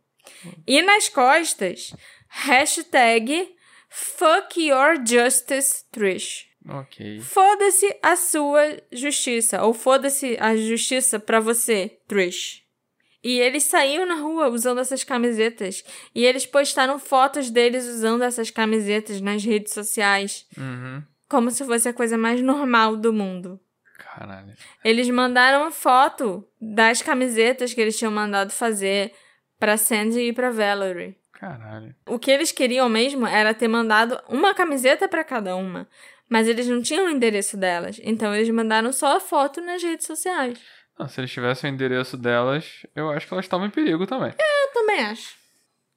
E nas costas, hashtag Fuck Your Justice Trish. Ok. Foda-se a sua justiça, ou foda-se a justiça pra você, Trish. E eles saíam na rua usando essas camisetas. E eles postaram fotos deles usando essas camisetas nas redes sociais. Uhum. Como se fosse a coisa mais normal do mundo. Caralho. Eles mandaram foto das camisetas que eles tinham mandado fazer pra Sandy e pra Valerie. Caralho. O que eles queriam mesmo era ter mandado uma camiseta pra cada uma. Mas eles não tinham o endereço delas. Então eles mandaram só a foto nas redes sociais. Não, se eles tivessem o endereço delas, eu acho que elas estavam em perigo também. Eu também acho.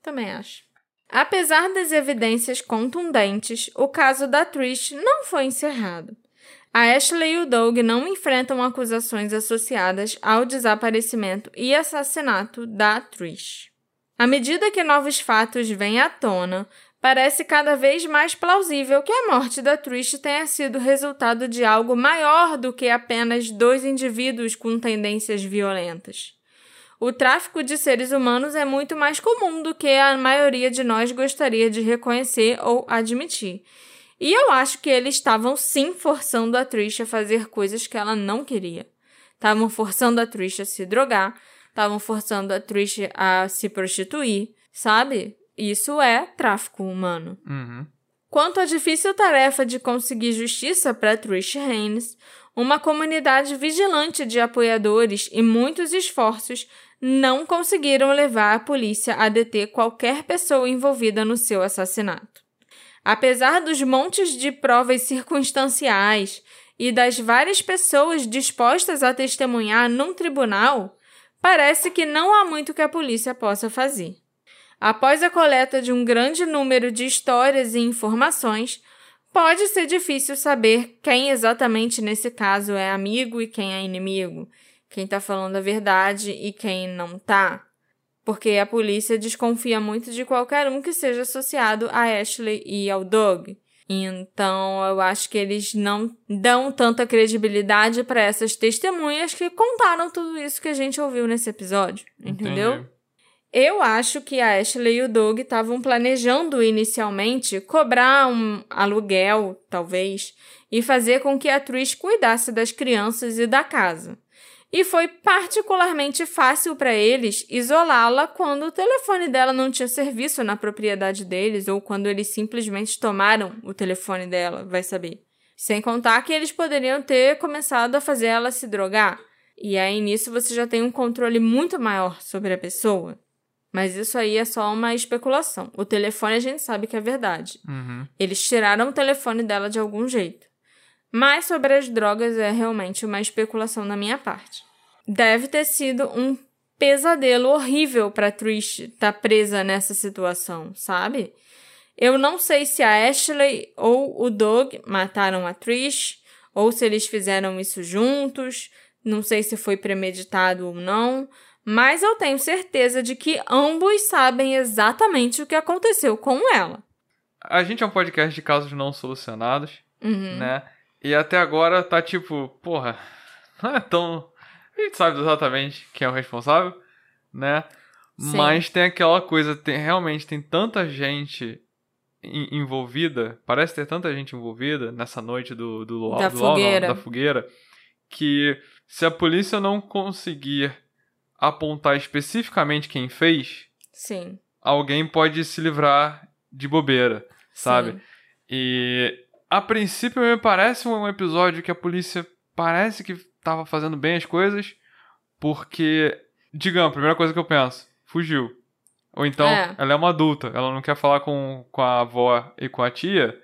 Também acho. Apesar das evidências contundentes, o caso da Trish não foi encerrado. A Ashley e o Doug não enfrentam acusações associadas ao desaparecimento e assassinato da Trish. À medida que novos fatos vêm à tona, parece cada vez mais plausível que a morte da Trish tenha sido resultado de algo maior do que apenas dois indivíduos com tendências violentas. O tráfico de seres humanos é muito mais comum do que a maioria de nós gostaria de reconhecer ou admitir. E eu acho que eles estavam sim forçando a Trish a fazer coisas que ela não queria. Estavam forçando a Trish a se drogar, estavam forçando a Trish a se prostituir, sabe? Isso é tráfico humano. Uhum. Quanto à difícil tarefa de conseguir justiça para Trish Haynes, uma comunidade vigilante de apoiadores e muitos esforços não conseguiram levar a polícia a deter qualquer pessoa envolvida no seu assassinato. Apesar dos montes de provas circunstanciais e das várias pessoas dispostas a testemunhar num tribunal, parece que não há muito que a polícia possa fazer. Após a coleta de um grande número de histórias e informações, pode ser difícil saber quem exatamente nesse caso é amigo e quem é inimigo, quem está falando a verdade e quem não tá. Porque a polícia desconfia muito de qualquer um que seja associado a Ashley e ao Doug. Então, eu acho que eles não dão tanta credibilidade para essas testemunhas que contaram tudo isso que a gente ouviu nesse episódio, entendeu? Entendi. Eu acho que a Ashley e o Doug estavam planejando inicialmente cobrar um aluguel, talvez, e fazer com que a Trish cuidasse das crianças e da casa. E foi particularmente fácil para eles isolá-la quando o telefone dela não tinha serviço na propriedade deles ou quando eles simplesmente tomaram o telefone dela, vai saber. Sem contar que eles poderiam ter começado a fazer ela se drogar. E aí nisso você já tem um controle muito maior sobre a pessoa. Mas isso aí é só uma especulação. O telefone a gente sabe que é verdade. Uhum. Eles tiraram o telefone dela de algum jeito. Mas sobre as drogas é realmente uma especulação da minha parte. Deve ter sido um pesadelo horrível para Trish estar presa nessa situação, sabe? Eu não sei se a Ashley ou o Doug mataram a Trish, ou se eles fizeram isso juntos, não sei se foi premeditado ou não, mas eu tenho certeza de que ambos sabem exatamente o que aconteceu com ela. A gente é um podcast de casos não solucionados, Uhum. né? E até agora tá tipo, porra, não é tão. A gente sabe exatamente quem é o responsável, né? Sim. Mas tem aquela coisa, tem, realmente tem tanta gente envolvida, parece ter tanta gente envolvida nessa noite do, do luau, da, do fogueira. Da fogueira, que se a polícia não conseguir apontar especificamente quem fez, Sim. alguém pode se livrar de bobeira, sabe? Sim. E a princípio me parece um episódio que a polícia parece que tava fazendo bem as coisas, porque, digamos, a primeira coisa que eu penso, fugiu. Ou então, É. ela é uma adulta, ela não quer falar com, com a avó e com a tia,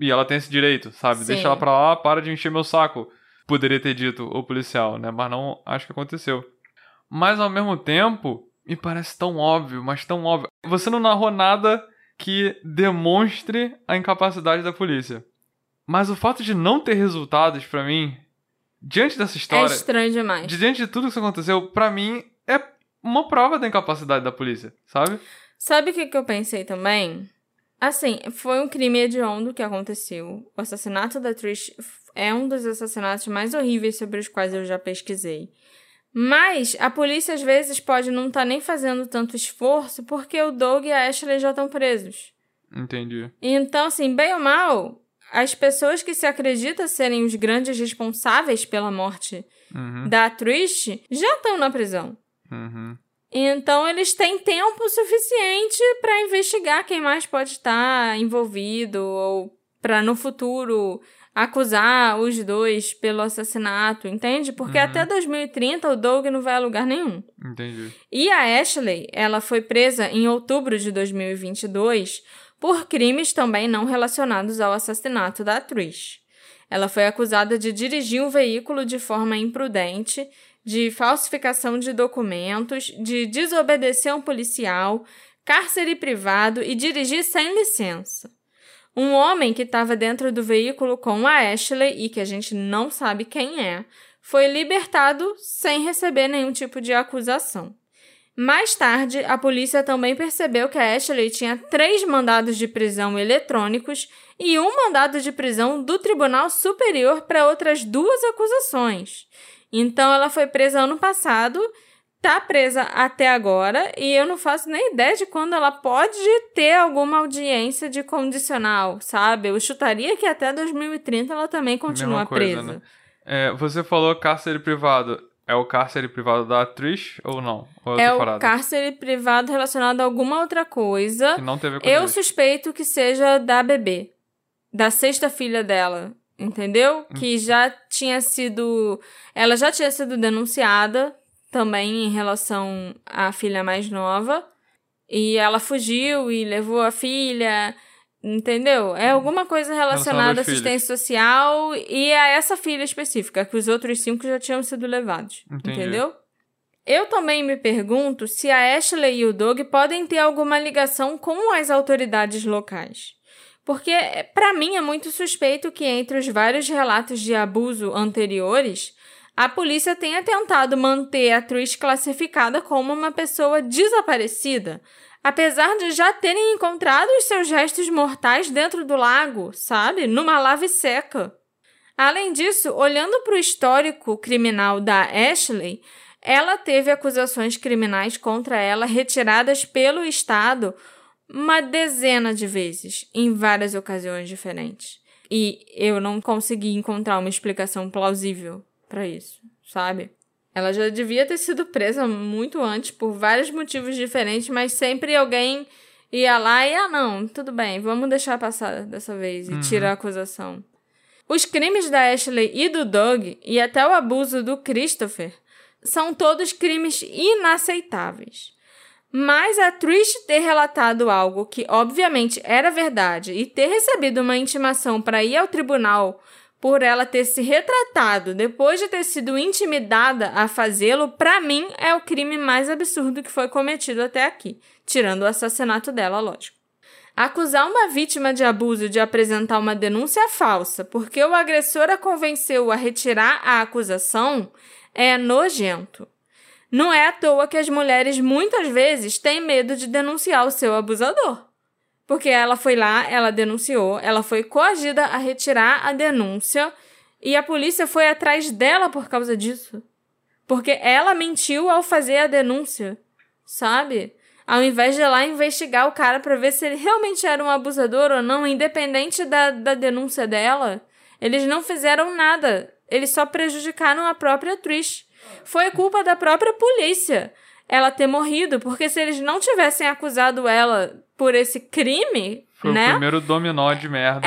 e ela tem esse direito, sabe? Sim. Deixa ela pra lá, para de encher meu saco. Poderia ter dito o policial, né? Mas não acho que aconteceu. Mas ao mesmo tempo, me parece tão óbvio, mas tão óbvio. Você não narrou nada que demonstre a incapacidade da polícia. Mas o fato de não ter resultados pra mim, diante dessa É história, estranho demais. de diante de tudo que aconteceu, pra mim é uma prova da incapacidade da polícia, sabe? Sabe o que, que eu pensei também? Assim, foi um crime hediondo que aconteceu. O assassinato da Trish é um dos assassinatos mais horríveis sobre os quais eu já pesquisei. Mas a polícia às vezes pode não estar nem fazendo tanto esforço porque o Doug e a Ashley já estão presos. Entendi. Então, assim, bem ou mal, as pessoas que se acreditam serem os grandes responsáveis pela morte Uhum, da Trish já estão na prisão. uhum. Então eles têm tempo suficiente para investigar quem mais pode estar envolvido ou para no futuro acusar os dois pelo assassinato, entende? Porque Uhum. até 2030 o Doug não vai a lugar nenhum. Entendi. E a Ashley, ela foi presa em outubro de 2022 por crimes também não relacionados ao assassinato da Trish. Ela foi acusada de dirigir um veículo de forma imprudente, de falsificação de documentos, de desobedecer a um policial, cárcere privado e dirigir sem licença. Um homem que estava dentro do veículo com a Ashley e que a gente não sabe quem é, foi libertado sem receber nenhum tipo de acusação. Mais tarde, a polícia também percebeu que a Ashley tinha três mandados de prisão eletrônicos e um mandado de prisão do Tribunal Superior para outras duas acusações. Então, ela foi presa ano passado, tá presa até agora e eu não faço nem ideia de quando ela pode ter alguma audiência de condicional, sabe? Eu chutaria que até 2030 ela também continua coisa, presa. né? É, você falou cárcere privado. É o cárcere privado da Trish ou não? Ou É o cárcere privado relacionado a alguma outra coisa. Que não teve com Eu suspeito que seja da bebê. Da sexta filha dela. Entendeu? Hum. Que já tinha sido. Ela já tinha sido denunciada também em relação à filha mais nova. E ela fugiu e levou a filha. Entendeu? É alguma coisa relacionada à aos filhos. assistência social e a essa filha específica, que os outros cinco já tinham sido levados. Entendi. Entendeu? Eu também me pergunto se a Ashley e o Doug podem ter alguma ligação com as autoridades locais. Porque, para mim, é muito suspeito que entre os vários relatos de abuso anteriores, a polícia tenha tentado manter a Trish classificada como uma pessoa desaparecida, apesar de já terem encontrado os seus restos mortais dentro do lago, sabe? Numa lave seca. Além disso, olhando para o histórico criminal da Ashley, ela teve acusações criminais contra ela retiradas pelo Estado uma dezena de vezes, em várias ocasiões diferentes. E eu não consegui encontrar uma explicação plausível para isso, sabe? Ela já devia ter sido presa muito antes por vários motivos diferentes, mas sempre alguém ia lá e, ah, não, tudo bem, vamos deixar passar dessa vez e tirar a acusação. Os crimes da Ashley e do Doug, e até o abuso do Christopher, são todos crimes inaceitáveis. Mas a Trish ter relatado algo que obviamente era verdade e ter recebido uma intimação para ir ao tribunal por ela ter se retratado depois de ter sido intimidada a fazê-lo, para mim é o crime mais absurdo que foi cometido até aqui, tirando o assassinato dela, lógico. Acusar uma vítima de abuso de apresentar uma denúncia falsa porque o agressor a convenceu a retirar a acusação é nojento. Não é à toa que as mulheres muitas vezes têm medo de denunciar o seu abusador. Porque ela foi lá, ela denunciou, ela foi coagida a retirar a denúncia e a polícia foi atrás dela por causa disso. Porque ela mentiu ao fazer a denúncia, sabe? Ao invés de ir lá investigar o cara pra ver se ele realmente era um abusador ou não, independente da, da denúncia dela, eles não fizeram nada. Eles só prejudicaram a própria Trish. Foi culpa da própria polícia ela ter morrido, porque se eles não tivessem acusado ela por esse crime, Foi né? o primeiro dominó de merda.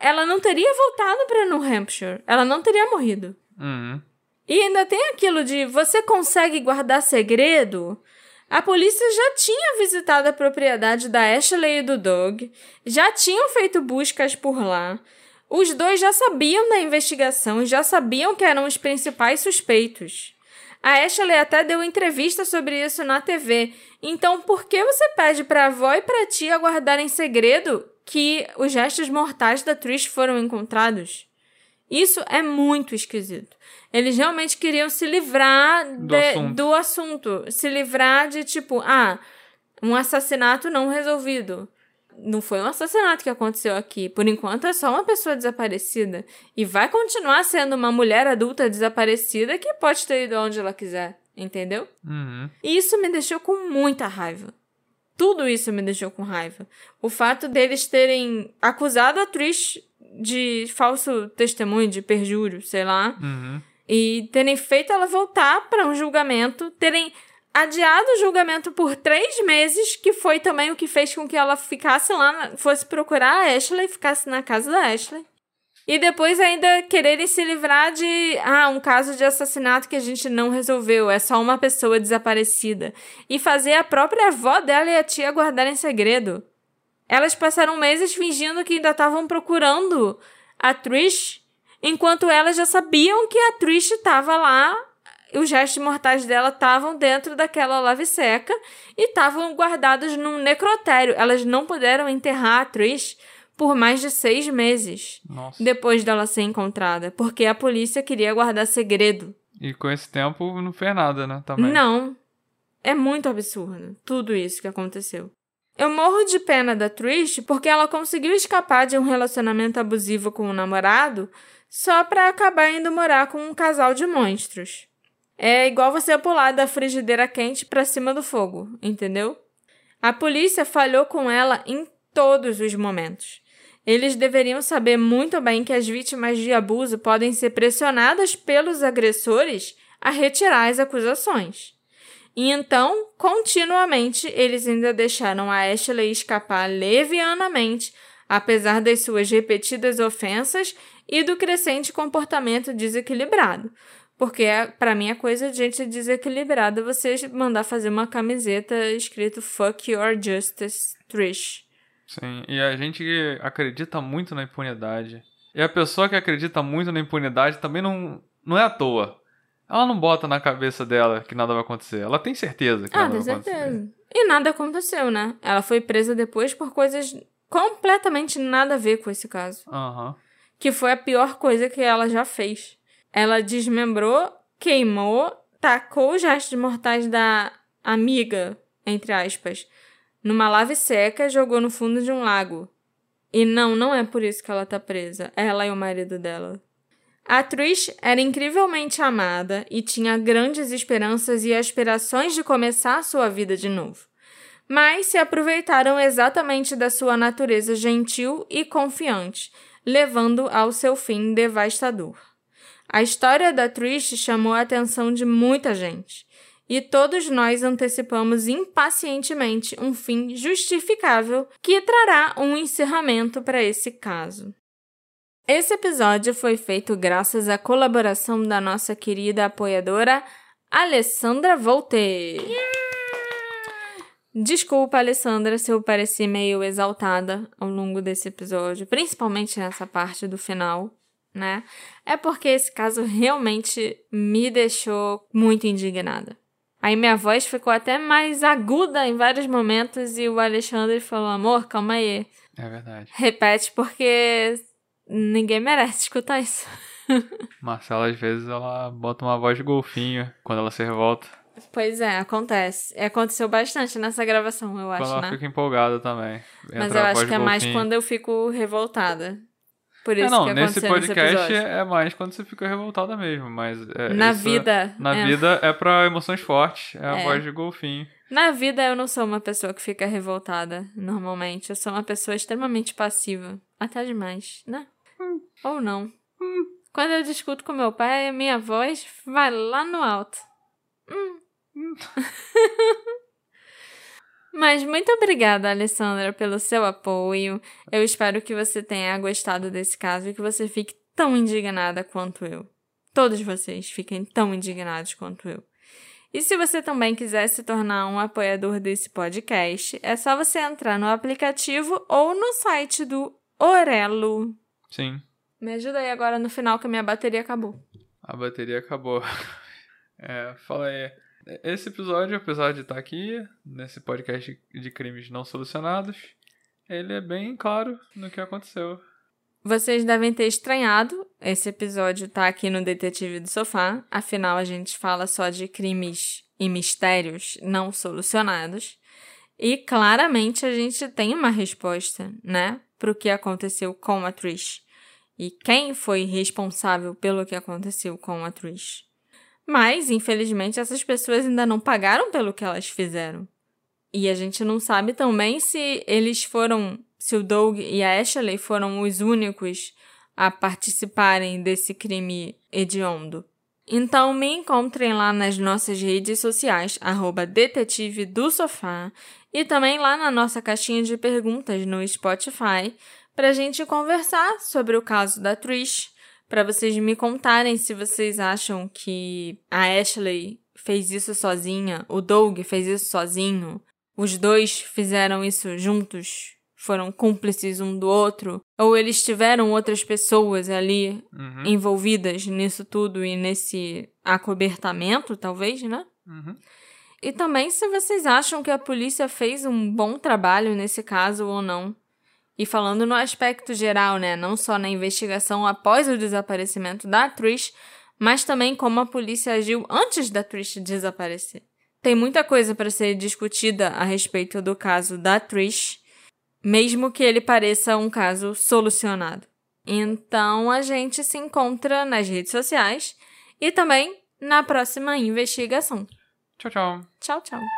Ela não teria voltado pra New Hampshire. Ela não teria morrido. Uhum. E ainda tem aquilo de você consegue guardar segredo? A polícia já tinha visitado a propriedade da Ashley e do Doug, já tinham feito buscas por lá. Os dois já sabiam da investigação e já sabiam que eram os principais suspeitos. A Ashley até deu entrevista sobre isso na TV. Então, por que você pede pra avó e pra tia guardarem segredo que os restos mortais da Trish foram encontrados? Isso é muito esquisito. Eles realmente queriam se livrar Do de- assunto. do assunto. Se livrar de, tipo, ah, um assassinato não resolvido. Não foi um assassinato que aconteceu aqui. Por enquanto é só uma pessoa desaparecida. E vai continuar sendo uma mulher adulta desaparecida que pode ter ido onde ela quiser. Entendeu? Uhum. E isso me deixou com muita raiva. Tudo isso me deixou com raiva. O fato deles terem acusado a Trish de falso testemunho, de perjúrio, sei lá, Uhum. e terem feito ela voltar para um julgamento, terem adiado o julgamento por três meses, que foi também o que fez com que ela ficasse lá, fosse procurar a Ashley, ficasse na casa da Ashley. E depois ainda quererem se livrar de, ah, um caso de assassinato que a gente não resolveu, é só uma pessoa desaparecida. E fazer a própria avó dela e a tia guardarem segredo. Elas passaram meses fingindo que ainda estavam procurando a Trish, enquanto elas já sabiam que a Trish estava lá, os restos mortais dela estavam dentro daquela lave seca e estavam guardados num necrotério. Elas não puderam enterrar a Trish por mais de seis meses Nossa. depois dela ser encontrada, porque a polícia queria guardar segredo. E com esse tempo não fez nada, né? Também. Não. É muito absurdo tudo isso que aconteceu. Eu morro de pena da Trish porque ela conseguiu escapar de um relacionamento abusivo com o namorado só pra acabar indo morar com um casal de monstros. É igual você pular da frigideira quente pra cima do fogo, entendeu? A polícia falhou com ela em todos os momentos. Eles deveriam saber muito bem que as vítimas de abuso podem ser pressionadas pelos agressores a retirar as acusações. E então, continuamente, eles ainda deixaram a Ashley escapar levianamente, apesar das suas repetidas ofensas e do crescente comportamento desequilibrado. Porque, para mim, a coisa de gente desequilibrada é você mandar fazer uma camiseta escrito Fuck Your Justice, Trish. Sim, e a gente acredita muito na impunidade. E a pessoa que acredita muito na impunidade também não, não é à toa. Ela não bota na cabeça dela que nada vai acontecer. Ela tem certeza que Ah, nada tem vai acontecer. certeza. E nada aconteceu, né? Ela foi presa depois por coisas completamente nada a ver com esse caso. Aham. Que foi a pior coisa que ela já fez. Ela desmembrou, queimou, tacou os restos mortais da amiga, entre aspas, numa lave seca e jogou no fundo de um lago. E não, não é por isso que ela tá presa. Ela e o marido dela. A Trish era incrivelmente amada e tinha grandes esperanças e aspirações de começar sua vida de novo. Mas se aproveitaram exatamente da sua natureza gentil e confiante, levando ao seu fim devastador. A história da Trish chamou a atenção de muita gente, e todos nós antecipamos impacientemente um fim justificável que trará um encerramento para esse caso. Esse episódio foi feito graças à colaboração da nossa querida apoiadora Alessandra Volte. Desculpa, Alessandra, se eu pareci meio exaltada ao longo desse episódio, principalmente nessa parte do final, né? É porque esse caso realmente me deixou muito indignada. Aí minha voz ficou até mais aguda em vários momentos e o Alexandre falou: amor, calma aí. É verdade. Repete porque ninguém merece escutar isso. Marcela, às vezes, ela bota uma voz de golfinho quando ela se revolta. Pois é, acontece. Aconteceu bastante nessa gravação, eu acho, quando ela né? fica empolgada também. Mas eu acho que é de mais golfinho. quando eu fico revoltada. Por É, isso não, que nesse podcast nesse é mais quando você fica revoltada mesmo, mas... é, Na isso- vida. Na é. vida é pra emoções fortes, é a É. voz de golfinho. Na vida eu não sou uma pessoa que fica revoltada, normalmente. Eu sou uma pessoa extremamente passiva. Até demais, né? Ou não. Quando eu discuto com meu pai, a minha voz vai lá no alto. Hum. Mas muito obrigada, Alessandra, pelo seu apoio. Eu espero que você tenha gostado desse caso e que você fique tão indignada quanto eu. Todos vocês fiquem tão indignados quanto eu. E se você também quiser se tornar um apoiador desse podcast, é só você entrar no aplicativo ou no site do Orelo. Sim, Me ajuda aí agora no final que a minha bateria acabou. a bateria acabou. É, fala aí. Esse episódio, apesar de estar aqui, nesse podcast de crimes não solucionados, ele é bem claro no que aconteceu. Vocês devem ter estranhado, esse episódio tá aqui no Detetive do Sofá, afinal a gente fala só de crimes e mistérios não solucionados. E claramente a gente tem uma resposta, né, pro que aconteceu com a Trish. E quem foi responsável pelo que aconteceu com a Trish. Mas, infelizmente, essas pessoas ainda não pagaram pelo que elas fizeram. E a gente não sabe também se eles foram, se o Doug e a Ashley foram os únicos a participarem desse crime hediondo. Então me encontrem lá nas nossas redes sociais, arroba detetive do sofá, e também lá na nossa caixinha de perguntas no Spotify, pra gente conversar sobre o caso da Trish, para vocês me contarem se vocês acham que a Ashley fez isso sozinha, o Doug fez isso sozinho, os dois fizeram isso juntos, foram cúmplices um do outro, ou eles tiveram outras pessoas ali Uhum, envolvidas nisso tudo e nesse acobertamento, talvez, né? uhum. E também se vocês acham que a polícia fez um bom trabalho nesse caso ou não. E falando no aspecto geral, né? Não só na investigação após o desaparecimento da Trish, mas também como a polícia agiu antes da Trish desaparecer. Tem muita coisa para ser discutida a respeito do caso da Trish, mesmo que ele pareça um caso solucionado. Então a gente se encontra nas redes sociais e também na próxima investigação. Tchau, tchau. Tchau, tchau.